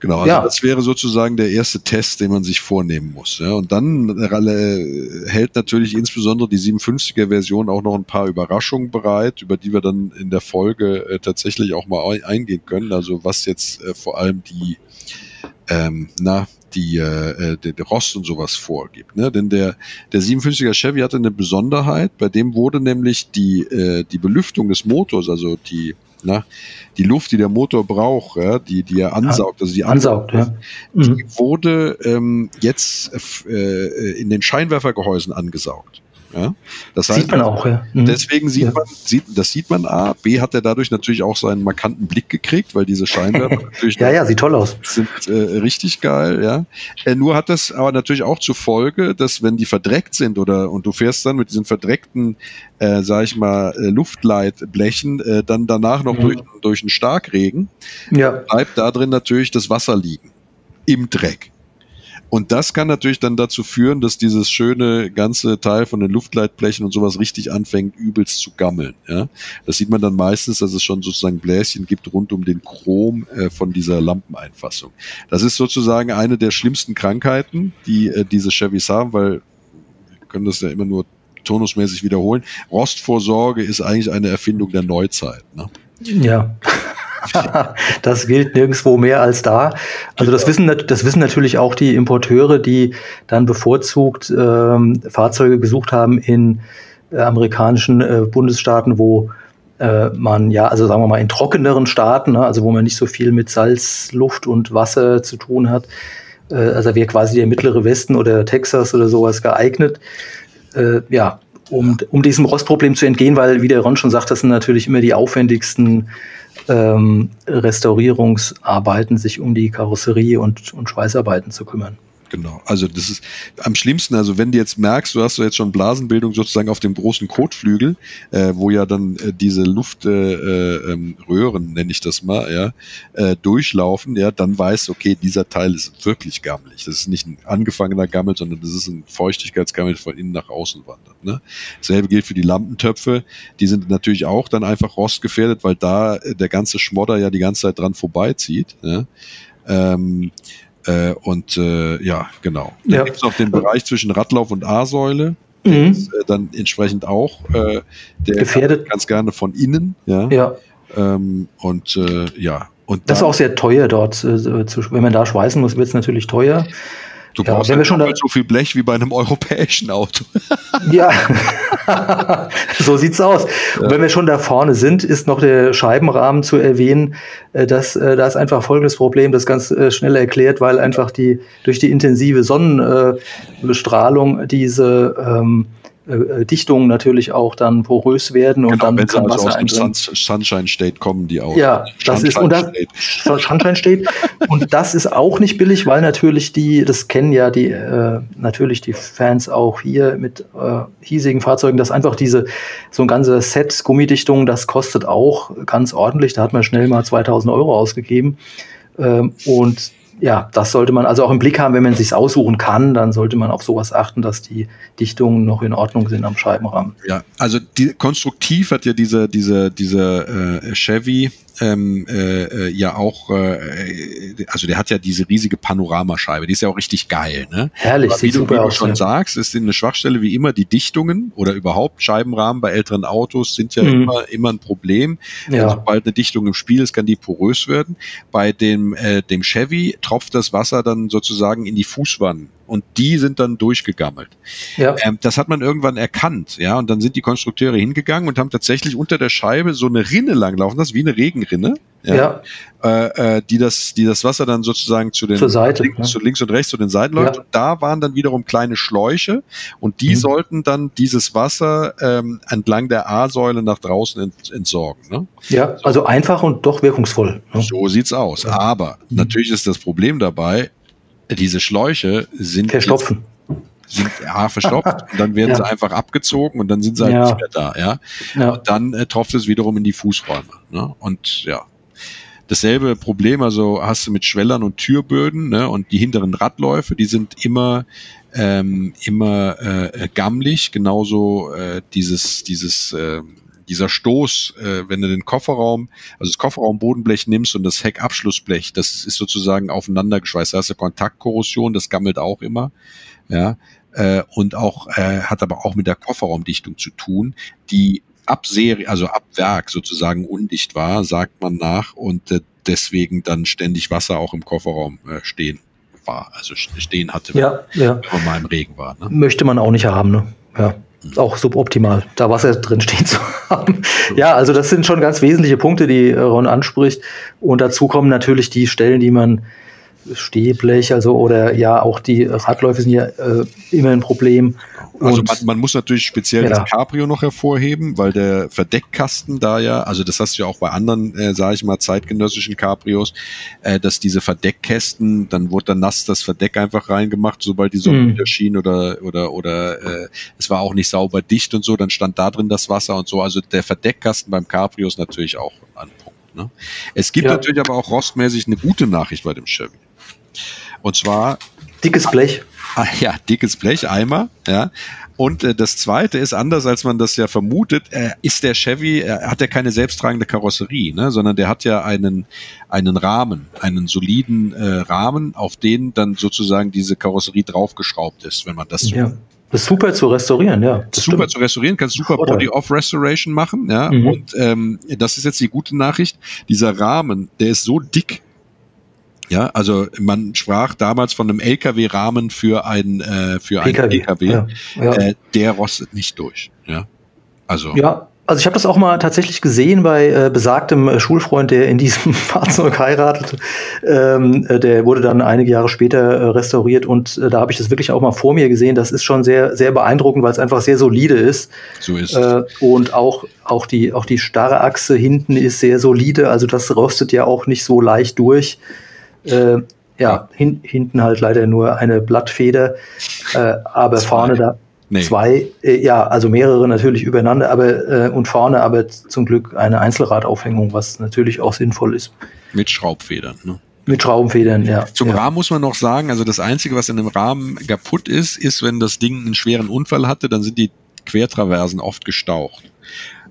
Genau, also Ja. das wäre sozusagen der erste Test, den man sich vornehmen muss. Ja. Und dann äh, hält natürlich insbesondere die 57er Version auch noch ein paar Überraschungen bereit, über die wir dann in der Folge äh, tatsächlich auch mal ein- eingehen können. Also was jetzt äh, vor allem die, ähm, na, die, äh, äh, der, der Rost und sowas vorgibt. Ne? Denn der, der 57er Chevy hatte eine Besonderheit, bei dem wurde nämlich die, äh, die Belüftung des Motors, also die na, die Luft, die der Motor braucht, ja, die, die er ansaugt, also die ansaugt, ja. die mhm. wurde ähm, jetzt äh, in den Scheinwerfergehäusen angesaugt. Ja? Das heißt, sieht man auch, ja. Mhm. Deswegen sieht ja. man, sieht, das sieht man A. B hat er dadurch natürlich auch seinen markanten Blick gekriegt, weil diese Scheinwerfer natürlich. ja, ja, sieht toll aus. Sind äh, richtig geil, ja. Äh, nur hat das aber natürlich auch zur Folge, dass wenn die verdreckt sind oder und du fährst dann mit diesen verdreckten, äh, sag ich mal, äh, Luftleitblechen, äh, dann danach noch mhm. durch, durch einen Starkregen, ja. bleibt da drin natürlich das Wasser liegen. Im Dreck. Und das kann natürlich dann dazu führen, dass dieses schöne ganze Teil von den Luftleitblechen und sowas richtig anfängt, übelst zu gammeln. Ja? Das sieht man dann meistens, dass es schon sozusagen Bläschen gibt rund um den Chrom äh, von dieser Lampeneinfassung. Das ist sozusagen eine der schlimmsten Krankheiten, die äh, diese Chevys haben, weil wir können das ja immer nur tonusmäßig wiederholen. Rostvorsorge ist eigentlich eine Erfindung der Neuzeit. Ne? Ja. das gilt nirgendwo mehr als da. Also das wissen, das wissen natürlich auch die Importeure, die dann bevorzugt ähm, Fahrzeuge gesucht haben in äh, amerikanischen äh, Bundesstaaten, wo äh, man ja, also sagen wir mal in trockeneren Staaten, ne, also wo man nicht so viel mit Salz, Luft und Wasser zu tun hat. Äh, also wäre quasi der mittlere Westen oder Texas oder sowas geeignet. Äh, ja, um, um diesem Rostproblem zu entgehen, weil, wie der Ron schon sagt, das sind natürlich immer die aufwendigsten ähm, Restaurierungsarbeiten, sich um die Karosserie und, und Schweißarbeiten zu kümmern. Genau. Also das ist am schlimmsten, also wenn du jetzt merkst, du hast so jetzt schon Blasenbildung sozusagen auf dem großen Kotflügel, äh, wo ja dann äh, diese Luftröhren, äh, ähm, nenne ich das mal, ja, äh, durchlaufen, ja, dann weißt du, okay, dieser Teil ist wirklich gammelig. Das ist nicht ein angefangener Gammel, sondern das ist ein Feuchtigkeitsgammel, der von innen nach außen wandert. Ne? Dasselbe gilt für die Lampentöpfe. Die sind natürlich auch dann einfach rostgefährdet, weil da äh, der ganze Schmodder ja die ganze Zeit dran vorbeizieht. Ja? Ähm, äh, und äh, ja, genau. Dann ja. gibt es noch den Bereich zwischen Radlauf und A-Säule. Mhm. Ist, äh, dann entsprechend auch äh, der gefährdet ganz gerne von innen. Ja. ja. Ähm, und äh, ja. Und das ist auch sehr teuer dort. Äh, zu, wenn man da schweißen muss, wird es natürlich teuer. Du ja, brauchst wenn wir schon da so viel Blech wie bei einem europäischen Auto. ja, so sieht's aus. Ja. wenn wir schon da vorne sind, ist noch der Scheibenrahmen zu erwähnen. Äh, dass, äh, da ist einfach folgendes Problem, das ganz äh, schnell erklärt, weil einfach die durch die intensive Sonnenbestrahlung diese ähm, äh, äh, Dichtungen natürlich auch dann porös werden und genau, dann wenn kann also Wasser aus dem Sunshine State kommen, die auch. Ja, das ist und das, Sunshine State und das ist auch nicht billig, weil natürlich die, das kennen ja die äh, natürlich die Fans auch hier mit äh, hiesigen Fahrzeugen, dass einfach diese so ein ganzes Set Gummidichtung, das kostet auch ganz ordentlich. Da hat man schnell mal 2000 Euro ausgegeben ähm, und ja, das sollte man also auch im Blick haben, wenn man sich aussuchen kann, dann sollte man auf sowas achten, dass die Dichtungen noch in Ordnung sind am Scheibenrahmen. Ja, also die, konstruktiv hat ja dieser dieser dieser äh, Chevy ähm, äh, äh, ja auch, äh, also der hat ja diese riesige Panoramascheibe, die ist ja auch richtig geil. Ne? Herrlich, Aber wie du, wie du schon ja. sagst, ist eine Schwachstelle wie immer die Dichtungen oder überhaupt Scheibenrahmen bei älteren Autos sind ja mhm. immer, immer ein Problem. Ja. Also, sobald eine Dichtung im Spiel ist, kann die porös werden. Bei dem, äh, dem Chevy tropft das Wasser dann sozusagen in die Fußwannen und die sind dann durchgegammelt. Ja. Ähm, das hat man irgendwann erkannt, ja, und dann sind die Konstrukteure hingegangen und haben tatsächlich unter der Scheibe so eine Rinne langlaufen, das ist wie eine Regenrinne, ja, ja. Äh, äh, die das, die das Wasser dann sozusagen zu den Seite, links, ne? zu links und rechts zu den Seiten läuft. Ja. Und da waren dann wiederum kleine Schläuche und die mhm. sollten dann dieses Wasser ähm, entlang der A-Säule nach draußen ent entsorgen. Ne? Ja, also einfach und doch wirkungsvoll. Ne? So sieht's aus. Aber mhm. natürlich ist das Problem dabei, diese Schläuche sind verstopfen. sind ja, verstopft und dann werden ja. sie einfach abgezogen und dann sind sie halt ja. nicht mehr da, ja. ja. Und dann äh, tropft es wiederum in die Fußräume. Ne? Und ja, dasselbe Problem, also hast du mit Schwellern und Türböden ne? und die hinteren Radläufe, die sind immer ähm, immer äh, gammelig, genauso äh, dieses dieses äh, dieser Stoß, äh, wenn du den Kofferraum, also das Kofferraumbodenblech nimmst und das Heckabschlussblech, das ist sozusagen aufeinander geschweißt. Da hast du Kontaktkorrosion, das gammelt auch immer. Ja, äh, und auch äh, hat aber auch mit der Kofferraumdichtung zu tun, die ab Serie, also ab Werk sozusagen undicht war, sagt man nach, und äh, deswegen dann ständig Wasser auch im Kofferraum äh, stehen war, also stehen hatte, ja, ja. wenn man mal im Regen war. Ne? Möchte man auch nicht haben, ne? Ja. Auch suboptimal, da Wasser drin stehen zu haben. Ja, also das sind schon ganz wesentliche Punkte, die Ron anspricht. Und dazu kommen natürlich die Stellen, die man Stehblech, also oder ja, auch die Radläufe sind ja äh, immer ein Problem. Also man, man, muss natürlich speziell ja. das Cabrio noch hervorheben, weil der Verdeckkasten da ja, also das hast du ja auch bei anderen, äh, sage ich mal, zeitgenössischen Cabrios, äh, dass diese Verdeckkästen, dann wurde dann nass das Verdeck einfach reingemacht, sobald die Sonne mhm. wieder schien oder oder oder äh, es war auch nicht sauber dicht und so, dann stand da drin das Wasser und so. Also der Verdeckkasten beim Cabrio ist natürlich auch ein Punkt. Ne? Es gibt ja. natürlich aber auch rostmäßig eine gute Nachricht bei dem Chevy. Und zwar. Dickes Blech. Ah, ja, dickes Blech, Eimer, ja. Und äh, das zweite ist anders, als man das ja vermutet, äh, ist der Chevy, äh, hat er keine selbsttragende Karosserie, ne, sondern der hat ja einen, einen Rahmen, einen soliden äh, Rahmen, auf den dann sozusagen diese Karosserie draufgeschraubt ist, wenn man das so ja. Das ist super zu restaurieren, ja. Super stimmt. zu restaurieren, kannst super Body-Off-Restoration machen, ja. Mhm. Und ähm, das ist jetzt die gute Nachricht. Dieser Rahmen, der ist so dick, ja, also man sprach damals von einem LKW-Rahmen für ein äh, für PKW, einen LKW. Ja, ja. Äh, der rostet nicht durch. Ja, also ja. Also ich habe das auch mal tatsächlich gesehen bei äh, besagtem äh, Schulfreund, der in diesem Fahrzeug heiratete. Ähm, äh, der wurde dann einige Jahre später äh, restauriert und äh, da habe ich das wirklich auch mal vor mir gesehen. Das ist schon sehr, sehr beeindruckend, weil es einfach sehr solide ist. So ist es. und auch, auch, die, auch die starre Achse hinten ist sehr solide. Also das rostet ja auch nicht so leicht durch. Äh, ja, hin, hinten halt leider nur eine Blattfeder, äh, aber zwei. vorne da nee. zwei, äh, ja, also mehrere natürlich übereinander, aber äh, und vorne aber zum Glück eine Einzelradaufhängung, was natürlich auch sinnvoll ist. Mit Schraubfedern, ne? Mit Schraubenfedern, ja. Zum ja. Rahmen muss man noch sagen, also das Einzige, was in dem Rahmen kaputt ist, ist, wenn das Ding einen schweren Unfall hatte, dann sind die Quertraversen oft gestaucht.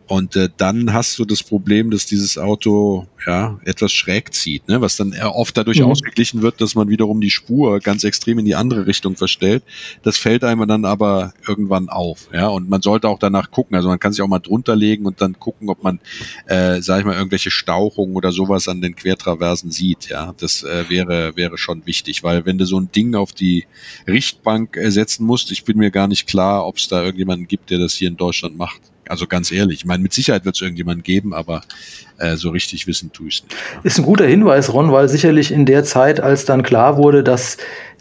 Und äh, dann hast du das Problem, dass dieses Auto ja etwas schräg zieht, ne? was dann oft dadurch mhm. ausgeglichen wird, dass man wiederum die Spur ganz extrem in die andere Richtung verstellt. Das fällt einem dann aber irgendwann auf. Ja? Und man sollte auch danach gucken. Also man kann sich auch mal drunter legen und dann gucken, ob man, äh, sag ich mal, irgendwelche Stauchungen oder sowas an den Quertraversen sieht. Ja, das äh, wäre wäre schon wichtig, weil wenn du so ein Ding auf die Richtbank äh, setzen musst, ich bin mir gar nicht klar, ob es da irgendjemanden gibt, der das hier in Deutschland macht. Also ganz ehrlich, ich meine, mit Sicherheit wird es irgendjemand geben, aber äh, so richtig wissen tue ich es nicht. Ist ein guter Hinweis, Ron, weil sicherlich in der Zeit, als dann klar wurde, dass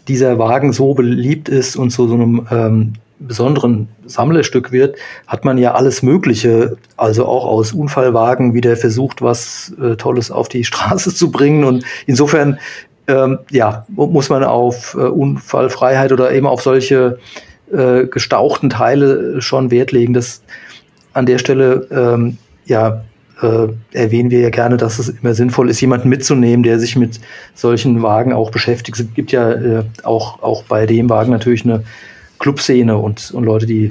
dieser Wagen so beliebt ist und zu so einem ähm, besonderen Sammlerstück wird, hat man ja alles Mögliche, also auch aus Unfallwagen wieder versucht, was äh, Tolles auf die Straße zu bringen. Und insofern, ähm, ja, muss man auf äh, Unfallfreiheit oder eben auf solche äh, gestauchten Teile schon Wert legen. Das an der Stelle ähm, ja, äh, erwähnen wir ja gerne, dass es immer sinnvoll ist, jemanden mitzunehmen, der sich mit solchen Wagen auch beschäftigt. Es gibt ja äh, auch, auch bei dem Wagen natürlich eine Clubszene und, und Leute, die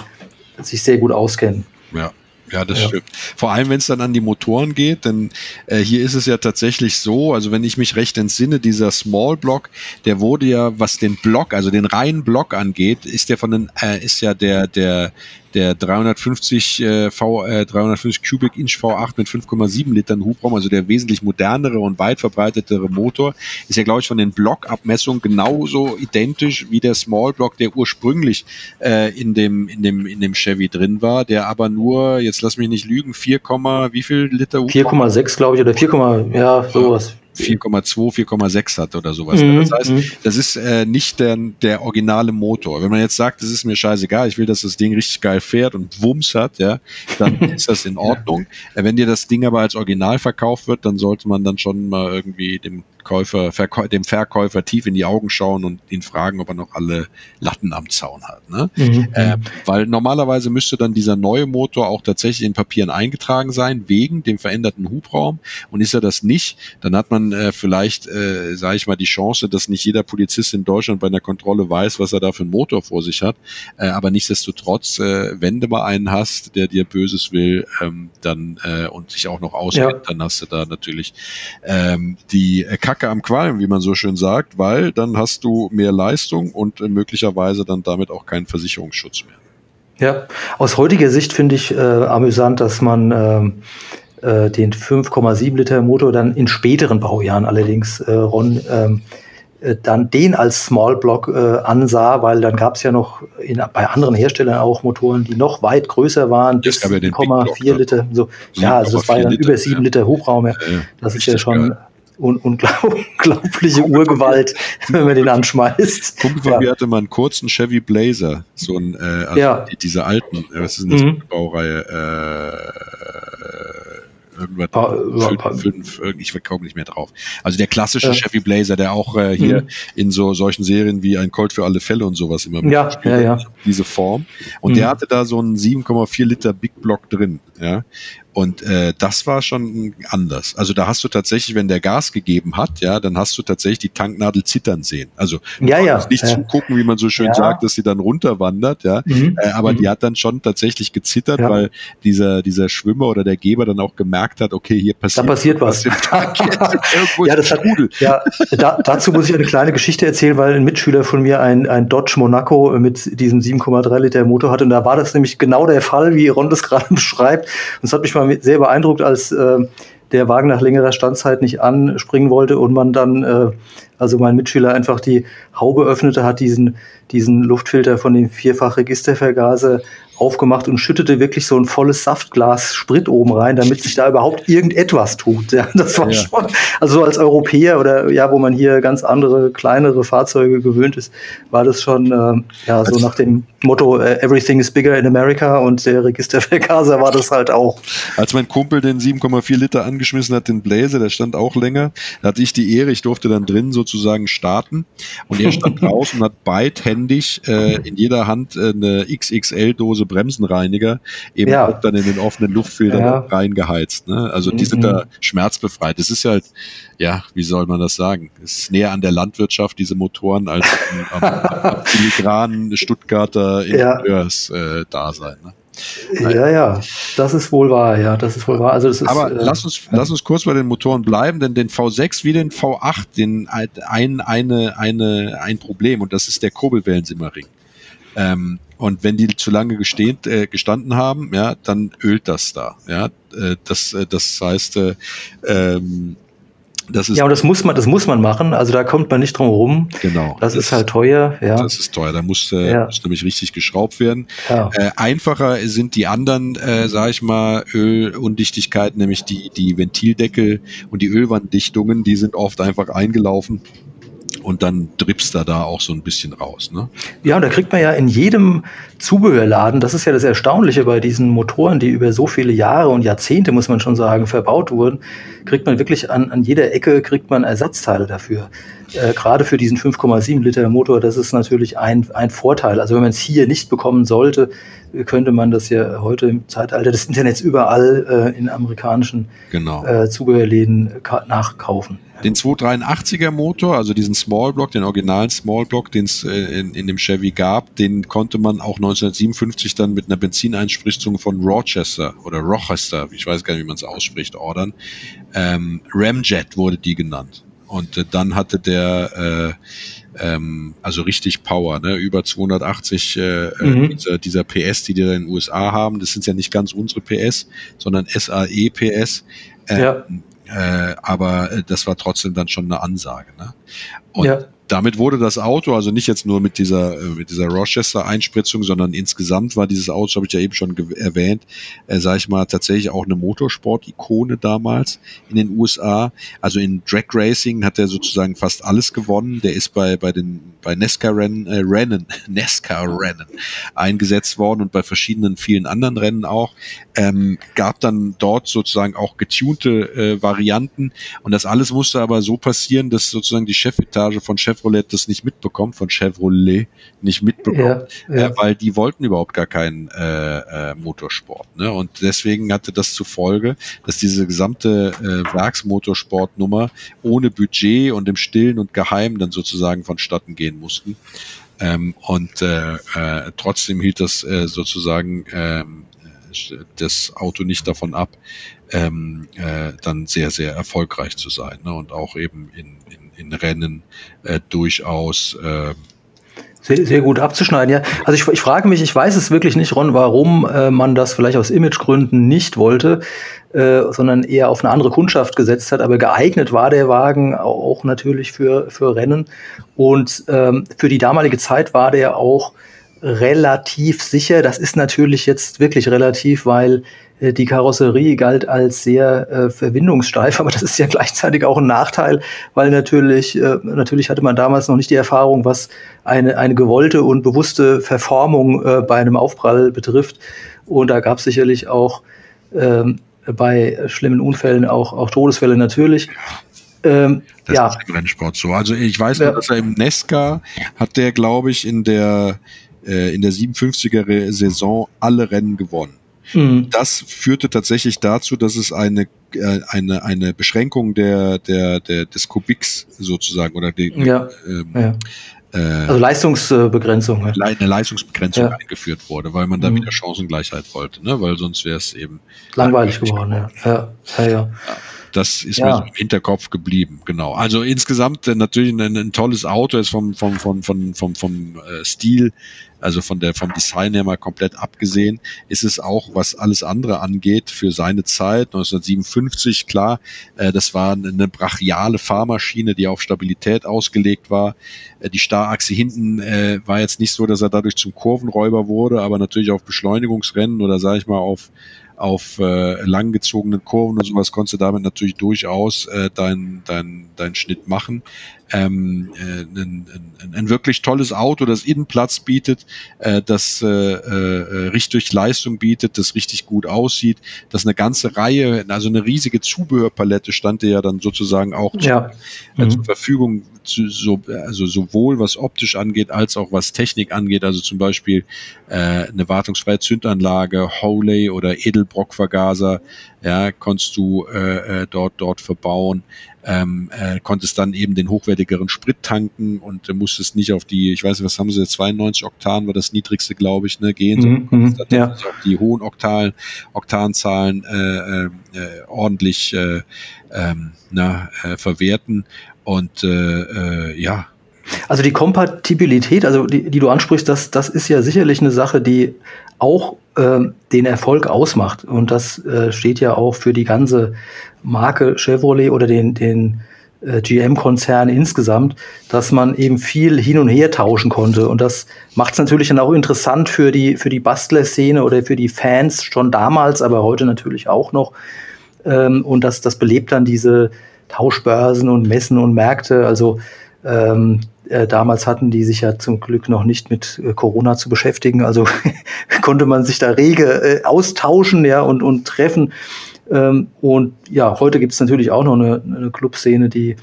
sich sehr gut auskennen. Ja. Ja, das ja. stimmt. Vor allem, wenn es dann an die Motoren geht, denn äh, hier ist es ja tatsächlich so, also wenn ich mich recht entsinne, dieser Small Block, der wurde ja, was den Block, also den reinen Block angeht, ist der von den, äh, ist ja der, der, der 350 äh, V, äh, 350 Cubic Inch V8 mit 5,7 Litern Hubraum, also der wesentlich modernere und weit verbreitetere Motor, ist ja glaube ich von den Blockabmessungen genauso identisch wie der Small Block, der ursprünglich äh, in dem in dem in dem Chevy drin war, der aber nur jetzt lass mich nicht lügen 4, wie viel Liter Hubraum? 4,6 glaube ich oder 4, ja sowas. 4,2, 4,6 hat oder sowas. Mhm. Das heißt, mhm. das ist äh, nicht der, der originale Motor. Wenn man jetzt sagt, das ist mir scheißegal, ich will, dass das Ding richtig geil fährt und Wumms hat, ja, dann ist das in Ordnung. Ja. Äh, wenn dir das Ding aber als Original verkauft wird, dann sollte man dann schon mal irgendwie dem Käufer, Verkäu dem Verkäufer tief in die Augen schauen und ihn fragen, ob er noch alle Latten am Zaun hat. Ne? Mhm. Äh, weil normalerweise müsste dann dieser neue Motor auch tatsächlich in Papieren eingetragen sein, wegen dem veränderten Hubraum. Und ist er das nicht, dann hat man äh, vielleicht, äh, sage ich mal, die Chance, dass nicht jeder Polizist in Deutschland bei einer Kontrolle weiß, was er da für einen Motor vor sich hat. Äh, aber nichtsdestotrotz, äh, wenn du mal einen hast, der dir Böses will, ähm, dann äh, und sich auch noch auskennt, ja. dann hast du da natürlich ähm, die äh, Kacke am Qualm, wie man so schön sagt, weil dann hast du mehr Leistung und äh, möglicherweise dann damit auch keinen Versicherungsschutz mehr. Ja, aus heutiger Sicht finde ich äh, amüsant, dass man ähm, äh, den 5,7 Liter Motor dann in späteren Baujahren allerdings, äh, Ron, ähm, äh, dann den als Small Block äh, ansah, weil dann gab es ja noch in, bei anderen Herstellern auch Motoren, die noch weit größer waren, bis 7,4 ne? Liter. So. Ja, also das war ja dann über 7 ja. Liter Hubraum. Ja. Das ist ja schon geil un unglaubliche Urgewalt, wenn man den anschmeißt. Kumpel von ja. mir hatte mal einen kurzen Chevy Blazer, so ein, äh, also ja. die, diese alten, äh, was ist denn das mhm. Baureihe? Äh, irgendwas pa fünf, fünf, ich komme nicht mehr drauf. Also der klassische ja. Chevy Blazer, der auch äh, hier mhm. in so solchen Serien wie ein Colt für alle Fälle und sowas immer ja, ja, ja. diese Form. Und mhm. der hatte da so einen 7,4 Liter Big Block drin, ja. Und äh, das war schon anders. Also da hast du tatsächlich, wenn der Gas gegeben hat, ja, dann hast du tatsächlich die Tanknadel zittern sehen. Also ja, ja, nicht ja. zugucken, wie man so schön ja. sagt, dass sie dann runterwandert, ja. Mhm. Äh, aber mhm. die hat dann schon tatsächlich gezittert, ja. weil dieser, dieser Schwimmer oder der Geber dann auch gemerkt hat, okay, hier passiert, da passiert was. ja, das hat, ja, da, dazu muss ich eine kleine Geschichte erzählen, weil ein Mitschüler von mir ein, ein Dodge Monaco mit diesem 7,3 Liter Motor hatte. Und da war das nämlich genau der Fall, wie Ron das gerade beschreibt. Und es hat mich mal war sehr beeindruckt, als äh, der Wagen nach längerer Standzeit nicht anspringen wollte und man dann, äh, also mein Mitschüler einfach die Haube öffnete, hat diesen, diesen Luftfilter von dem Vierfach-Registervergaser aufgemacht und schüttete wirklich so ein volles Saftglas Sprit oben rein, damit sich da überhaupt irgendetwas tut. Ja, das war ja. schon, also als Europäer oder ja, wo man hier ganz andere, kleinere Fahrzeuge gewöhnt ist, war das schon äh, ja so also, nach dem Motto uh, Everything is bigger in America und der Registervergaser war das halt auch. Als mein Kumpel den 7,4 Liter angeschmissen hat, den Blazer, der stand auch länger, da hatte ich die Ehre, ich durfte dann drin sozusagen starten und er stand draußen und hat beidhändig äh, in jeder Hand äh, eine XXL-Dose Bremsenreiniger eben ja. auch dann in den offenen Luftfilter ja. reingeheizt. Ne? Also die sind mhm. da schmerzbefreit. Das ist ja halt, ja, wie soll man das sagen? Es ist näher an der Landwirtschaft, diese Motoren, als am, am, am filigranen Stuttgarter Ingenieurs-Dasein. Äh, ne? Ja, ja, das ist wohl wahr, ja, das ist wohl wahr. Also das ist, Aber äh, lass, uns, lass uns kurz bei den Motoren bleiben, denn den V6 wie den V8, den ein, eine, eine, ein Problem und das ist der Kurbelwellensimmerring. Ähm, und wenn die zu lange gestehen, äh, gestanden haben, ja, dann ölt das da. Ja, äh, das, äh, das heißt, äh, ähm, das ist ja, und das muss man, das muss man machen. Also da kommt man nicht drum herum. Genau. Das, das ist halt teuer. Ja. Das ist teuer. Da muss, äh, ja. muss nämlich richtig geschraubt werden. Ja. Äh, einfacher sind die anderen, äh, sage ich mal, Ölundichtigkeiten, nämlich die die Ventildeckel und die Ölwanddichtungen. Die sind oft einfach eingelaufen und dann drippst er da auch so ein bisschen raus. Ne? Ja, und da kriegt man ja in jedem Zubehörladen, das ist ja das Erstaunliche bei diesen Motoren, die über so viele Jahre und Jahrzehnte, muss man schon sagen, verbaut wurden, kriegt man wirklich an, an jeder Ecke kriegt man Ersatzteile dafür. Äh, Gerade für diesen 5,7 Liter Motor, das ist natürlich ein, ein Vorteil. Also wenn man es hier nicht bekommen sollte, könnte man das ja heute im Zeitalter des Internets überall äh, in amerikanischen genau. äh, Zubehörläden nachkaufen. Den 283er Motor, also diesen Small Block, den originalen Small Block, den es äh, in, in dem Chevy gab, den konnte man auch 1957 dann mit einer Benzineinspritzung von Rochester oder Rochester, ich weiß gar nicht, wie man es ausspricht, ordern. Ähm, Ramjet wurde die genannt. Und äh, dann hatte der äh, ähm, also richtig Power, ne? über 280 äh, äh, mhm. dieser, dieser PS, die die in den USA haben. Das sind ja nicht ganz unsere PS, sondern SAE PS. Äh, ja. Äh, aber äh, das war trotzdem dann schon eine Ansage. Ne? Und ja damit wurde das Auto, also nicht jetzt nur mit dieser, äh, mit dieser Rochester-Einspritzung, sondern insgesamt war dieses Auto, habe ich ja eben schon erwähnt, äh, sage ich mal, tatsächlich auch eine Motorsport-Ikone damals in den USA. Also in Drag Racing hat er sozusagen fast alles gewonnen. Der ist bei, bei den bei NASCAR-Rennen äh, Rennen, NASCAR-Rennen eingesetzt worden und bei verschiedenen vielen anderen Rennen auch. Ähm, gab dann dort sozusagen auch getunte äh, Varianten und das alles musste aber so passieren, dass sozusagen die Chefetage von Chef Chevrolet das nicht mitbekommt, von Chevrolet nicht mitbekommt, ja, ja. Äh, weil die wollten überhaupt gar keinen äh, äh, Motorsport. Ne? Und deswegen hatte das zur Folge, dass diese gesamte äh, Werksmotorsportnummer ohne Budget und im Stillen und Geheim dann sozusagen vonstatten gehen mussten. Ähm, und äh, äh, trotzdem hielt das äh, sozusagen ähm, das Auto nicht davon ab, ähm, äh, dann sehr, sehr erfolgreich zu sein. Ne? Und auch eben in, in in Rennen äh, durchaus äh, Sehr, sehr gut abzuschneiden, ja. Also ich, ich frage mich, ich weiß es wirklich nicht, Ron, warum äh, man das vielleicht aus Imagegründen nicht wollte, äh, sondern eher auf eine andere Kundschaft gesetzt hat. Aber geeignet war der Wagen auch, natürlich für, für Rennen. Und ähm, für die damalige Zeit war der auch relativ sicher. Das ist natürlich jetzt wirklich relativ, weil äh, die Karosserie galt als sehr äh, verwindungssteif, aber das ist ja gleichzeitig auch ein Nachteil, weil natürlich, äh, natürlich hatte man damals noch nicht die Erfahrung, was eine, eine gewollte und bewusste Verformung äh, bei einem Aufprall betrifft. Und da gab es sicherlich auch ähm, bei schlimmen Unfällen auch, auch Todesfälle natürlich. Ähm, das ja. ist im Rennsport so. Also ich weiß ja. nur, dass er im Nesca hat der, glaube ich, in der äh, in der 57er Saison alle Rennen gewonnen. Mhm. Das führte tatsächlich dazu, dass es eine äh, eine eine Beschränkung der der der des Kubiks sozusagen oder die, ja. Ähm, ja. Äh, also Leistungsbegrenzung. Eine Leistungsbegrenzung ja. eingeführt wurde, weil man da mhm. wieder Chancengleichheit wollte, ne? weil sonst wäre es eben langweilig geworden. Ja. Ja. Ja, ja. Das ist mir so im Hinterkopf geblieben, genau. Also insgesamt äh, natürlich ein, ein, tolles Auto, ist vom, vom, vom, vom, vom, vom Stil, also von der, vom Design her mal komplett abgesehen, ist es auch, was alles andere angeht, für seine Zeit, 1957, klar, äh, das war eine brachiale Fahrmaschine, die auf Stabilität ausgelegt war. Äh, die Starrachse hinten äh, war jetzt nicht so, dass er dadurch zum Kurvenräuber wurde, aber natürlich auf Beschleunigungsrennen oder sage ich mal auf auf äh, langgezogenen Kurven und sowas konntest du damit natürlich durchaus äh, deinen dein, dein Schnitt machen ähm, äh, ein, ein, ein wirklich tolles Auto, das Innenplatz bietet, äh, das äh, äh, richtig Leistung bietet, das richtig gut aussieht, das eine ganze Reihe, also eine riesige Zubehörpalette stand dir ja dann sozusagen auch ja. zu, äh, mhm. zur Verfügung, zu, so, also sowohl was optisch angeht, als auch was Technik angeht, also zum Beispiel äh, eine wartungsfreie Zündanlage, Howley oder Edelbrockvergaser, ja, konntest du äh, äh, dort dort verbauen ähm, äh, konntest dann eben den hochwertigeren Sprit tanken und äh, musstest nicht auf die, ich weiß nicht, was haben sie, 92 Oktan war das niedrigste, glaube ich, ne, gehen, mhm, sondern dann ja. auf die hohen Oktan, Oktanzahlen äh, äh, ordentlich äh, ähm, na, äh, verwerten und äh, äh, ja, also die Kompatibilität, also die, die du ansprichst, das, das ist ja sicherlich eine Sache, die auch äh, den Erfolg ausmacht. Und das äh, steht ja auch für die ganze Marke Chevrolet oder den, den äh, GM-Konzern insgesamt, dass man eben viel hin und her tauschen konnte. Und das macht es natürlich dann auch interessant für die, für die Bastler-Szene oder für die Fans schon damals, aber heute natürlich auch noch. Ähm, und das, das belebt dann diese Tauschbörsen und Messen und Märkte. Also ähm, äh, damals hatten die sich ja zum Glück noch nicht mit äh, Corona zu beschäftigen, also konnte man sich da rege äh, austauschen ja, und, und treffen. Ähm, und ja, heute gibt es natürlich auch noch eine, eine Clubszene, die,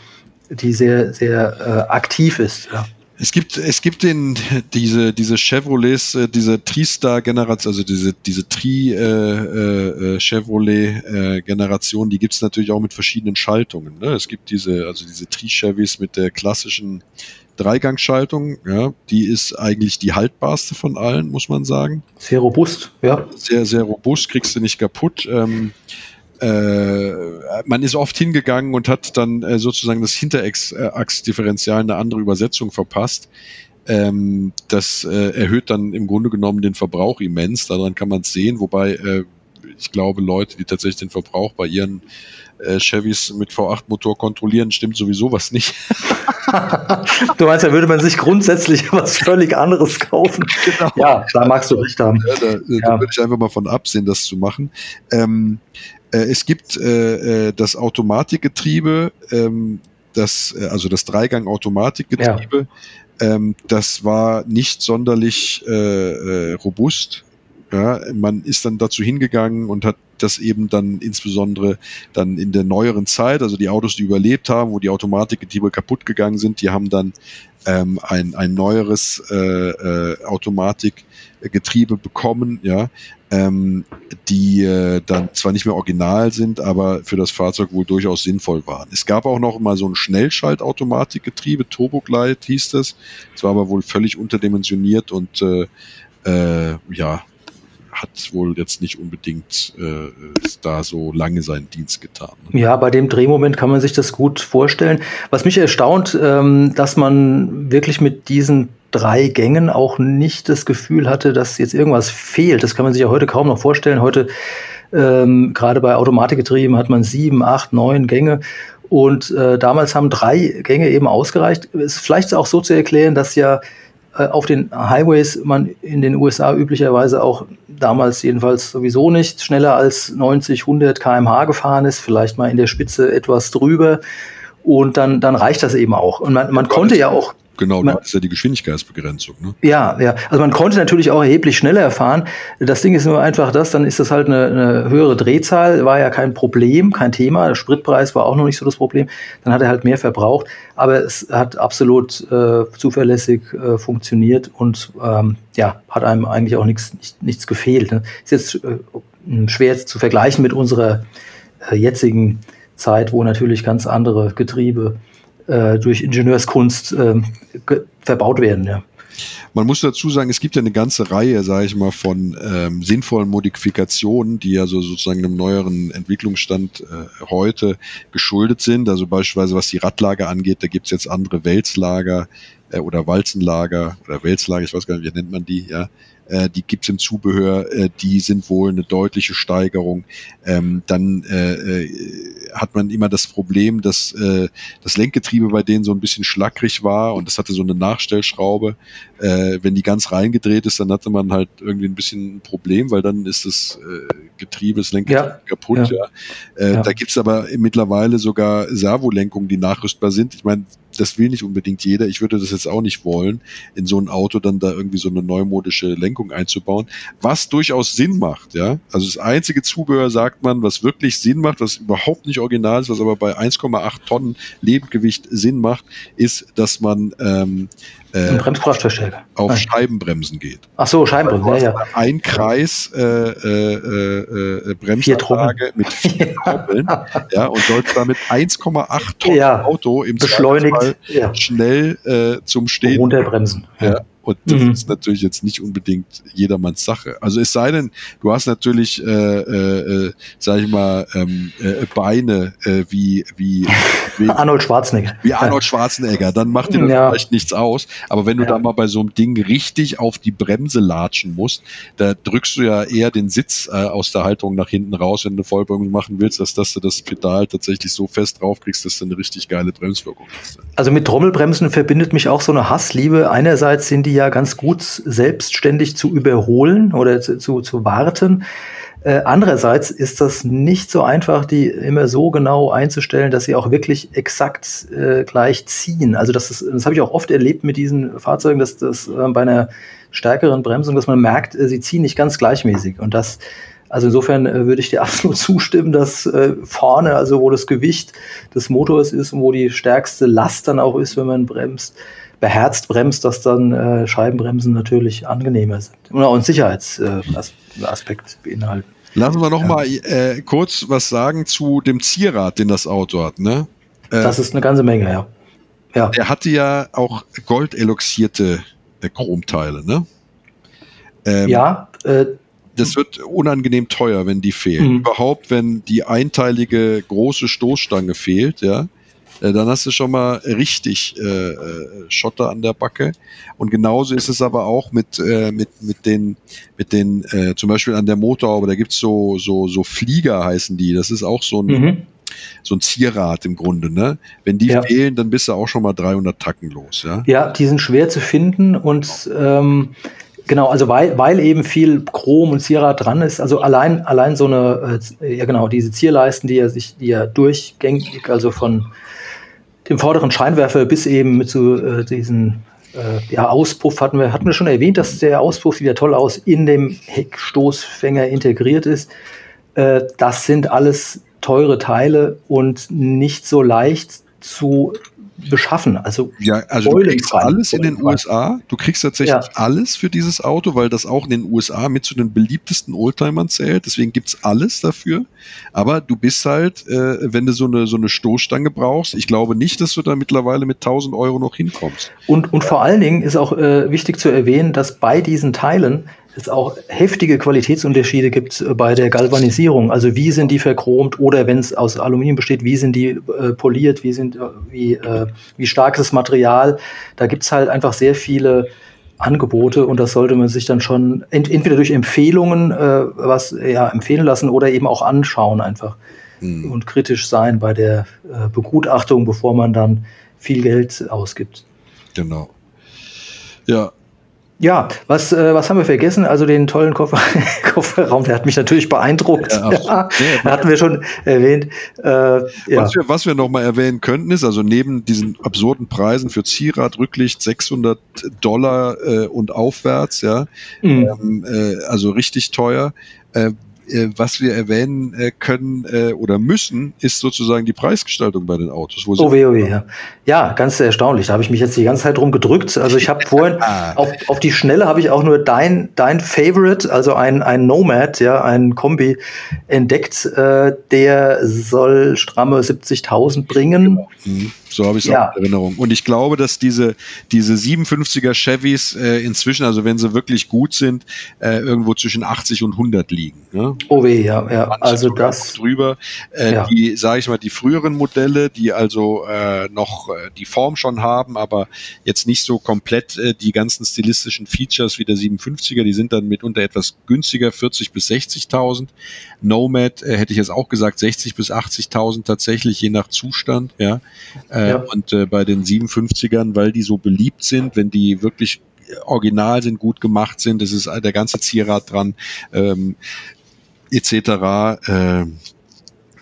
die sehr, sehr äh, aktiv ist. Ja. Es gibt, es gibt den, diese, diese Chevrolets, äh, diese Tri-Star-Generation, also diese, diese Tri, äh, äh, äh, die gibt's natürlich auch mit verschiedenen Schaltungen. Ne? Es gibt diese, also diese Tri-Chevys mit der klassischen Dreigangschaltung, ja, die ist eigentlich die haltbarste von allen, muss man sagen. Sehr robust, ja. Sehr, sehr robust, kriegst du nicht kaputt. Ähm, äh, man ist oft hingegangen und hat dann äh, sozusagen das Hinterachsdifferenzial eine andere Übersetzung verpasst. Ähm, das äh, erhöht dann im Grunde genommen den Verbrauch immens. Daran kann man es sehen, wobei äh, ich glaube, Leute, die tatsächlich den Verbrauch bei ihren äh, Chevys mit V8-Motor kontrollieren, stimmt sowieso was nicht. du meinst, da würde man sich grundsätzlich was völlig anderes kaufen. Genau. Ja, da magst du recht haben. Ja, da, ja. da würde ich einfach mal von absehen, das zu machen. Ähm, äh, es gibt äh, äh, das Automatikgetriebe, ähm, das, äh, also das Dreigang-Automatikgetriebe, ja. ähm, das war nicht sonderlich äh, äh, robust. Ja, man ist dann dazu hingegangen und hat das eben dann insbesondere dann in der neueren Zeit, also die Autos, die überlebt haben, wo die Automatikgetriebe kaputt gegangen sind, die haben dann ähm, ein, ein neueres äh, äh, Automatikgetriebe bekommen, ja, ähm, die äh, dann zwar nicht mehr original sind, aber für das Fahrzeug wohl durchaus sinnvoll waren. Es gab auch noch mal so ein Schnellschaltautomatikgetriebe, Turboglide hieß das. Es war aber wohl völlig unterdimensioniert und äh, äh, ja, hat wohl jetzt nicht unbedingt äh, da so lange seinen Dienst getan. Ne? Ja, bei dem Drehmoment kann man sich das gut vorstellen. Was mich erstaunt, ähm, dass man wirklich mit diesen drei Gängen auch nicht das Gefühl hatte, dass jetzt irgendwas fehlt. Das kann man sich ja heute kaum noch vorstellen. Heute ähm, gerade bei Automatikgetrieben hat man sieben, acht, neun Gänge. Und äh, damals haben drei Gänge eben ausgereicht. Ist vielleicht auch so zu erklären, dass ja äh, auf den Highways man in den USA üblicherweise auch damals jedenfalls sowieso nicht schneller als 90, 100 kmh gefahren ist, vielleicht mal in der Spitze etwas drüber. Und dann, dann reicht das eben auch. Und man, man konnte ja auch Genau, man, das ist ja die Geschwindigkeitsbegrenzung. Ne? Ja, ja. Also man konnte natürlich auch erheblich schneller fahren. Das Ding ist nur einfach das, dann ist das halt eine, eine höhere Drehzahl, war ja kein Problem, kein Thema. Der Spritpreis war auch noch nicht so das Problem. Dann hat er halt mehr verbraucht. Aber es hat absolut äh, zuverlässig äh, funktioniert und ähm, ja, hat einem eigentlich auch nichts, nicht, nichts gefehlt. Ne? Ist jetzt äh, schwer zu vergleichen mit unserer äh, jetzigen Zeit, wo natürlich ganz andere Getriebe äh, durch Ingenieurskunst äh, verbaut werden. Ja. Man muss dazu sagen, es gibt ja eine ganze Reihe, sage ich mal, von ähm, sinnvollen Modifikationen, die also sozusagen einem neueren Entwicklungsstand äh, heute geschuldet sind. Also beispielsweise was die Radlager angeht, da gibt es jetzt andere Wälzlager äh, oder Walzenlager oder Wälzlager, ich weiß gar nicht, wie nennt man die, ja, äh, die gibt's im Zubehör, äh, die sind wohl eine deutliche Steigerung. Ähm, dann äh, äh, hat man immer das Problem, dass äh, das Lenkgetriebe bei denen so ein bisschen schlackrig war und das hatte so eine Nachstellschraube. Äh, wenn die ganz reingedreht ist, dann hatte man halt irgendwie ein bisschen ein Problem, weil dann ist das äh, Getriebe, das Lenkgetriebe ja. kaputt. Ja. ja. Äh, ja. Da gibt's aber mittlerweile sogar Servolenkungen, die nachrüstbar sind. Ich meine, das will nicht unbedingt jeder. Ich würde das jetzt auch nicht wollen, in so ein Auto dann da irgendwie so eine neumodische Lenkung einzubauen, was durchaus Sinn macht, ja. Also das einzige Zubehör, sagt man, was wirklich Sinn macht, was überhaupt nicht original ist, was aber bei 1,8 Tonnen Lebendgewicht Sinn macht, ist, dass man ähm, äh, auf Nein. Scheibenbremsen geht. Ach so, Scheibenbremsen, ja, ja. Ein Kreis äh, äh, äh, Bremsanlage mit vier Trommeln ja, und sollst damit 1,8 Tonnen ja, Auto im beschleunigt ja. schnell äh, zum Stehen runterbremsen. Ja. Und das mhm. ist natürlich jetzt nicht unbedingt jedermanns Sache. Also es sei denn, du hast natürlich, äh, äh, äh sag ich mal, ähm, äh, Beine äh, wie, wie, wie Arnold Schwarzenegger. Wie Arnold Schwarzenegger, dann macht dir das ja. vielleicht nichts aus. Aber wenn du ja. da mal bei so einem Ding richtig auf die Bremse latschen musst, da drückst du ja eher den Sitz äh, aus der Haltung nach hinten raus, wenn du eine Vollbremsung machen willst, als dass du das Pedal tatsächlich so fest draufkriegst, dass du eine richtig geile Bremswirkung hast. Also mit Trommelbremsen verbindet mich auch so eine Hassliebe. Einerseits sind die ja ganz gut selbstständig zu überholen oder zu, zu, zu warten. Äh, andererseits ist das nicht so einfach, die immer so genau einzustellen, dass sie auch wirklich exakt äh, gleich ziehen. Also das, ist, das habe ich auch oft erlebt mit diesen Fahrzeugen, dass das äh, bei einer stärkeren Bremsung, dass man merkt, äh, sie ziehen nicht ganz gleichmäßig. Und das, also insofern äh, würde ich dir absolut zustimmen, dass äh, vorne, also wo das Gewicht des Motors ist und wo die stärkste Last dann auch ist, wenn man bremst, beherzt bremst, dass dann äh, Scheibenbremsen natürlich angenehmer sind und auch einen Sicherheitsaspekt äh, beinhalten. Lassen wir noch ja. mal äh, kurz was sagen zu dem Zierrad, den das Auto hat. Ne? Äh, das ist eine ganze Menge, ja. ja. Der hatte ja auch goldeloxierte äh, Chromteile, ne? Ähm, ja. Äh, das wird unangenehm teuer, wenn die fehlen. Mhm. Überhaupt, wenn die einteilige große Stoßstange fehlt, ja, äh, dann hast du schon mal richtig äh, äh, Schotter an der Backe. Und genauso ist es aber auch mit, äh, mit, mit den, mit den äh, zum Beispiel an der Motorhaube, da gibt's so, so, so Flieger heißen die. Das ist auch so ein, mhm. so ein Zierrad im Grunde. Ne? Wenn die ja. fehlen, dann bist du auch schon mal 300 Tacken los. Ja, ja die sind schwer zu finden und ähm, Genau, also weil, weil eben viel Chrom und Zierrad dran ist, also allein, allein so eine, äh, ja genau, diese Zierleisten, die ja sich, die ja durchgängig, also von dem vorderen Scheinwerfer bis eben so äh, diesen äh, ja, Auspuff hatten wir, hatten wir schon erwähnt, dass der Auspuff ja toll aus, in dem Heckstoßfänger integriert ist. Äh, das sind alles teure Teile und nicht so leicht zu beschaffen. Also, ja, also du kriegst alles in den USA. Du kriegst tatsächlich ja. alles für dieses Auto, weil das auch in den USA mit zu den beliebtesten Oldtimern zählt. Deswegen gibt's alles dafür. Aber du bist halt, äh, wenn du so eine, so eine Stoßstange brauchst, ich glaube nicht, dass du da mittlerweile mit 1000 Euro noch hinkommst. Und, und vor allen Dingen ist auch äh, wichtig zu erwähnen, dass bei diesen Teilen es auch heftige Qualitätsunterschiede gibt bei der Galvanisierung. Also wie sind die verchromt oder wenn es aus Aluminium besteht, wie sind die äh, poliert, wie, sind, wie, äh, wie stark ist das Material. Da gibt es halt einfach sehr viele Angebote und das sollte man sich dann schon ent entweder durch Empfehlungen äh, was ja empfehlen lassen oder eben auch anschauen einfach hm. und kritisch sein bei der äh, Begutachtung, bevor man dann viel Geld ausgibt. Genau. Ja, ja, was, äh, was haben wir vergessen? Also den tollen Koffer Kofferraum, der hat mich natürlich beeindruckt. Ja, ja, hatten wir schon erwähnt. Äh, ja. Was wir, was wir noch mal erwähnen könnten, ist also neben diesen absurden Preisen für Zierrad, Rücklicht 600 Dollar äh, und aufwärts, ja, mhm. ähm, äh, also richtig teuer. Äh, was wir erwähnen äh, können äh, oder müssen, ist sozusagen die Preisgestaltung bei den Autos. Wo oh, weh, oh, weh, ja. ja, ganz erstaunlich. Da habe ich mich jetzt die ganze Zeit drum gedrückt. Also ich habe vorhin auf, auf die Schnelle habe ich auch nur dein, dein Favorite, also ein, ein Nomad, ja, ein Kombi entdeckt. Äh, der soll stramme 70.000 bringen. Genau. Mhm. So habe ich es ja. auch in Erinnerung. Und ich glaube, dass diese, diese 57er Chevys äh, inzwischen, also wenn sie wirklich gut sind, äh, irgendwo zwischen 80 und 100 liegen. Ne? Oh weh, ja, ja. Also das drüber. Äh, ja. Die, sage ich mal, die früheren Modelle, die also äh, noch äh, die Form schon haben, aber jetzt nicht so komplett äh, die ganzen stilistischen Features wie der 57er, die sind dann mitunter etwas günstiger, 40 bis 60.000. Nomad äh, hätte ich jetzt auch gesagt, 60 bis 80.000 tatsächlich, je nach Zustand. Ja. Äh, ja. Und äh, bei den 57ern, weil die so beliebt sind, wenn die wirklich original sind, gut gemacht sind, das ist der ganze Zierrad dran, ähm, etc. Äh,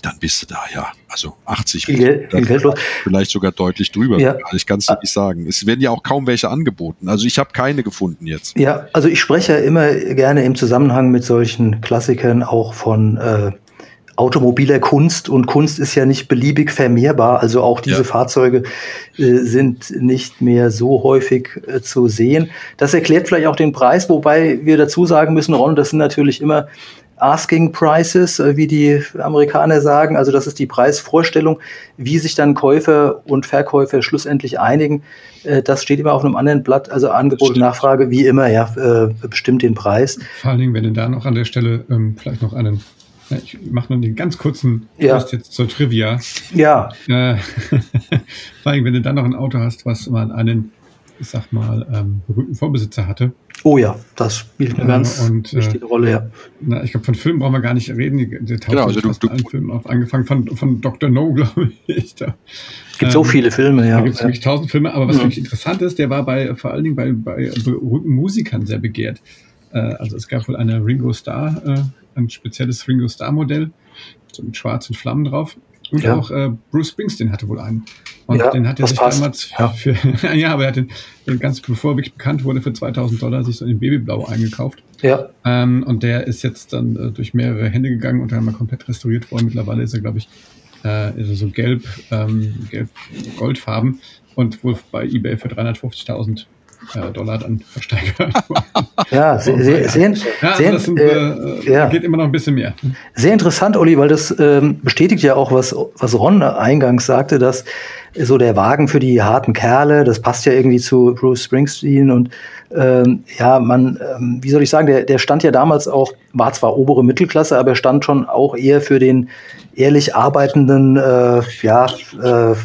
dann bist du da, ja. Also 80, viel Geld, viel Geld vielleicht sogar deutlich drüber. Ja. Ich kann es nicht sagen. Es werden ja auch kaum welche angeboten. Also ich habe keine gefunden jetzt. Ja, also ich spreche ja immer gerne im Zusammenhang mit solchen Klassikern auch von äh, automobiler Kunst und Kunst ist ja nicht beliebig vermehrbar. Also auch diese ja. Fahrzeuge äh, sind nicht mehr so häufig äh, zu sehen. Das erklärt vielleicht auch den Preis, wobei wir dazu sagen müssen, Ron, das sind natürlich immer Asking Prices, äh, wie die Amerikaner sagen. Also das ist die Preisvorstellung, wie sich dann Käufer und Verkäufer schlussendlich einigen. Äh, das steht immer auf einem anderen Blatt. Also Angebot und Nachfrage, wie immer, ja, äh, bestimmt den Preis. Vor allen Dingen, wenn du da noch an der Stelle ähm, vielleicht noch einen ich mache nur den ganz kurzen ja. jetzt zur Trivia. Ja. Äh, vor allem, wenn du dann noch ein Auto hast, was mal einen, ich sag mal, ähm, berühmten Vorbesitzer hatte. Oh ja, das spielt eine äh, ganz und, wichtige äh, Rolle, ja. Na, ich glaube, von Filmen brauchen wir gar nicht reden. Der taucht genau, also du, du, allen Filmen auf, angefangen von, von Dr. No, glaube ich. Da. Es gibt ähm, so viele Filme, ja. Da gibt es wirklich tausend Filme, aber was ja. wirklich interessant ist, der war bei vor allen Dingen bei, bei berühmten Musikern sehr begehrt. Äh, also es gab wohl eine Ringo Starr äh, ein spezielles Ringo Starr Modell, so mit schwarzen Flammen drauf. Und ja. auch äh, Bruce Springsteen hatte wohl einen. Und ja, den hat er sich passt. damals ja. für, ja, aber er hat den, ganz bevor er wirklich bekannt wurde, für 2000 Dollar sich so in Babyblau eingekauft. Ja. Ähm, und der ist jetzt dann äh, durch mehrere Hände gegangen und dann mal komplett restauriert worden. Mittlerweile ist er, glaube ich, äh, ist er so gelb, ähm, gelb, goldfarben und wohl bei eBay für 350.000 äh, Dollar dann versteigert. ja, sehr, sehr, sehr, ja, also das sind, äh, ja. geht immer noch ein bisschen mehr. Sehr interessant, Olli, weil das ähm, bestätigt ja auch, was, was Ron eingangs sagte, dass so der Wagen für die harten Kerle, das passt ja irgendwie zu Bruce Springsteen und ähm, ja, man, ähm, wie soll ich sagen, der, der stand ja damals auch, war zwar obere Mittelklasse, aber er stand schon auch eher für den ehrlich arbeitenden, äh, ja, äh,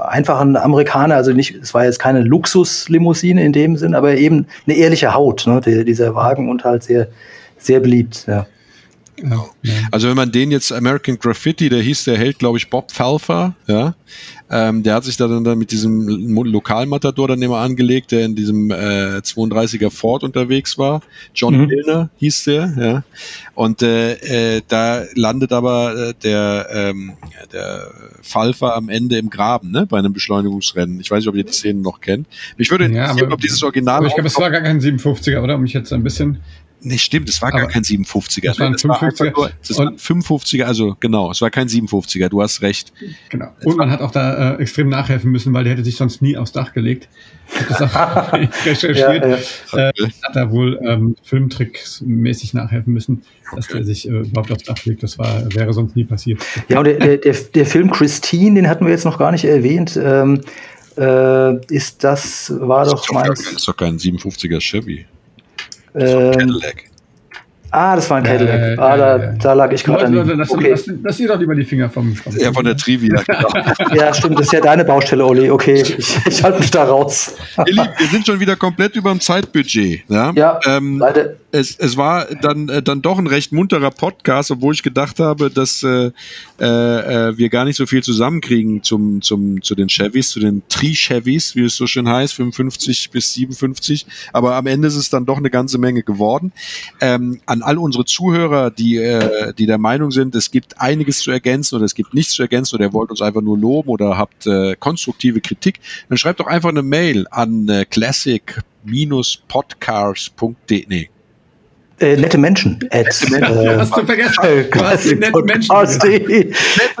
einfachen Amerikaner. Also nicht, es war jetzt keine Luxuslimousine in dem Sinn, aber eben eine ehrliche Haut, ne, der, dieser Wagen und halt sehr, sehr beliebt, ja. Ja. Also wenn man den jetzt American Graffiti, der hieß, der hält, glaube ich, Bob Pfalfer, ja. Ähm, der hat sich da dann, mit diesem Lokalmatador dann immer angelegt, der in diesem äh, 32er Ford unterwegs war. John mhm. Milner hieß der, ja. Und äh, äh, da landet aber äh, der, ähm, der Pfalfer am Ende im Graben, ne, bei einem Beschleunigungsrennen. Ich weiß nicht, ob ihr die Szene noch kennt. Mich würde interessieren, ja, aber, ob dieses Original. Aber ich glaube, es war gar kein 57er, oder? Um mich jetzt ein bisschen Nee, stimmt, es war aber gar kein 57er. Das war ein 55er. War das war ein 55er, also genau, es war kein 57er, du hast recht. Genau. Und man hat auch da äh, extrem nachhelfen müssen, weil der hätte sich sonst nie aufs Dach gelegt. Ich habe das auch recherchiert. Ja, ja. Äh, hat da wohl ähm, Filmtricks mäßig nachhelfen müssen, dass der sich äh, überhaupt aufs Dach legt. Das war, wäre sonst nie passiert. Ja, und der, der, der, Film Christine, den hatten wir jetzt noch gar nicht erwähnt. Ähm, äh, ist das, war das doch meins. Ist doch kein 57er Chevy. Ähm, Cadillac. Ah, das war ein Cadillac. Äh, ah, da, äh, da, lag ich gerade. Leute, lass, okay. lass, lass ihr doch lieber die Finger vom Schwamm. Ja, von der Trivia, genau. ja, stimmt, das ist ja deine Baustelle, Olli. Okay, ich, ich halte mich da raus. ihr Lieben, wir sind schon wieder komplett über dem Zeitbudget. Ja, ja ähm, leider. Es, es war dann, äh, dann doch ein recht munterer Podcast, obwohl ich gedacht habe, dass äh, äh, äh, wir gar nicht so viel zusammenkriegen zum, zum, zu den Chevys, zu den Tri-Chevys, wie es so schön heißt, 55 bis 57. Aber am Ende ist es dann doch eine ganze Menge geworden. Ähm, an all unsere Zuhörer, die, äh, die der Meinung sind, es gibt einiges zu ergänzen oder es gibt nichts zu ergänzen oder ihr wollt uns einfach nur loben oder habt äh, konstruktive Kritik, dann schreibt doch einfach eine Mail an äh, classic-podcars.de. Nee, äh, nette Menschen. At, äh, Hast du vergessen? Äh, Classic nette Menschen. Nette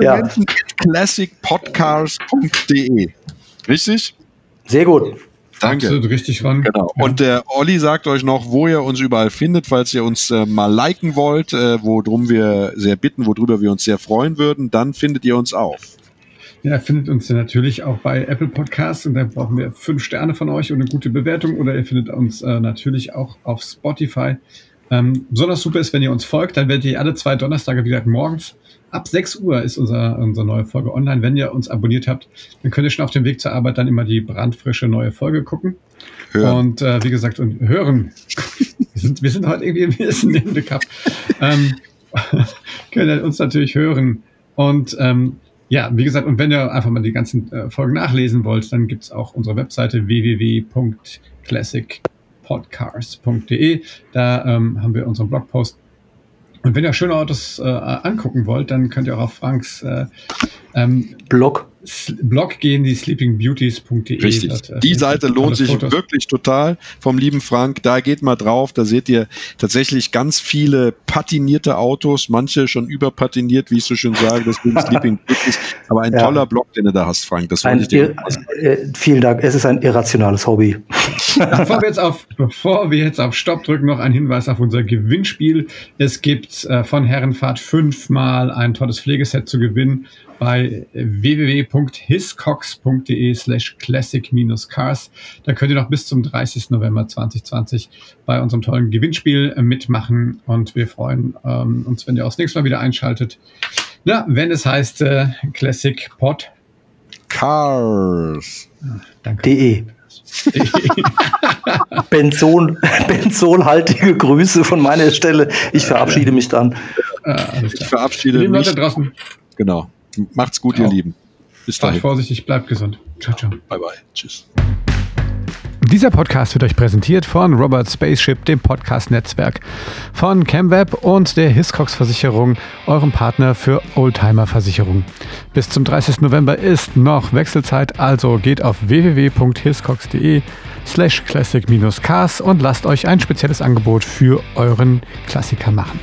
ja. Menschen classicpodcast.de. Richtig? Sehr gut. Danke. Absolut richtig ran. Genau. Und der Olli sagt euch noch, wo ihr uns überall findet, falls ihr uns äh, mal liken wollt, äh, worum wir sehr bitten, worüber wir uns sehr freuen würden, dann findet ihr uns auf. Ja, findet uns natürlich auch bei Apple Podcasts und da brauchen wir fünf Sterne von euch und eine gute Bewertung oder ihr findet uns äh, natürlich auch auf Spotify. Ähm, besonders super ist, wenn ihr uns folgt, dann werdet ihr alle zwei Donnerstage, wie gesagt, morgens ab 6 Uhr ist unser, unsere neue Folge online. Wenn ihr uns abonniert habt, dann könnt ihr schon auf dem Weg zur Arbeit dann immer die brandfrische neue Folge gucken. Hören. Und äh, wie gesagt, und hören. wir, sind, wir sind heute irgendwie wir sind in the Cup. ähm, könnt ihr uns natürlich hören. Und ähm, ja, wie gesagt, und wenn ihr einfach mal die ganzen äh, Folgen nachlesen wollt, dann gibt's auch unsere Webseite www.classicpodcast.de. Da ähm, haben wir unseren Blogpost und wenn ihr schöne Autos äh, angucken wollt, dann könnt ihr auch auf Franks äh, ähm, Blog. Blog gehen, die sleepingbeauties.de. Richtig. Dort, äh, die Seite lohnt sich Fotos. wirklich total vom lieben Frank. Da geht mal drauf. Da seht ihr tatsächlich ganz viele patinierte Autos, manche schon überpatiniert, wie ich so schön sage. Deswegen Sleeping Beauties. Aber ein ja. toller Blog, den du da hast, Frank. Das wollte ich dir äh, Vielen Dank. Es ist ein irrationales Hobby. bevor, wir jetzt auf, bevor wir jetzt auf Stopp drücken, noch ein Hinweis auf unser Gewinnspiel. Es gibt äh, von Herrenfahrt fünfmal ein tolles Pflegeset zu gewinnen bei www.hiscox.de slash classic-cars. Da könnt ihr noch bis zum 30. November 2020 bei unserem tollen Gewinnspiel mitmachen und wir freuen ähm, uns, wenn ihr auch das nächste Mal wieder einschaltet. Ja, wenn es heißt äh, Classic Pod Cars. Ah, danke. De. Benzol, benzolhaltige Grüße von meiner Stelle. Ich verabschiede mich dann. Ah, ich verabschiede mich. Leute draußen. Genau. Macht's gut, ihr Lieben. Bis dahin. Seid vorsichtig, bleibt gesund. Ciao, ciao. Bye, bye. Tschüss. Dieser Podcast wird euch präsentiert von Robert Spaceship, dem Podcast-Netzwerk, von CamWeb und der Hiscox Versicherung, eurem Partner für Oldtimer-Versicherung. Bis zum 30. November ist noch Wechselzeit, also geht auf www.hiscox.de slash classic-cars und lasst euch ein spezielles Angebot für euren Klassiker machen.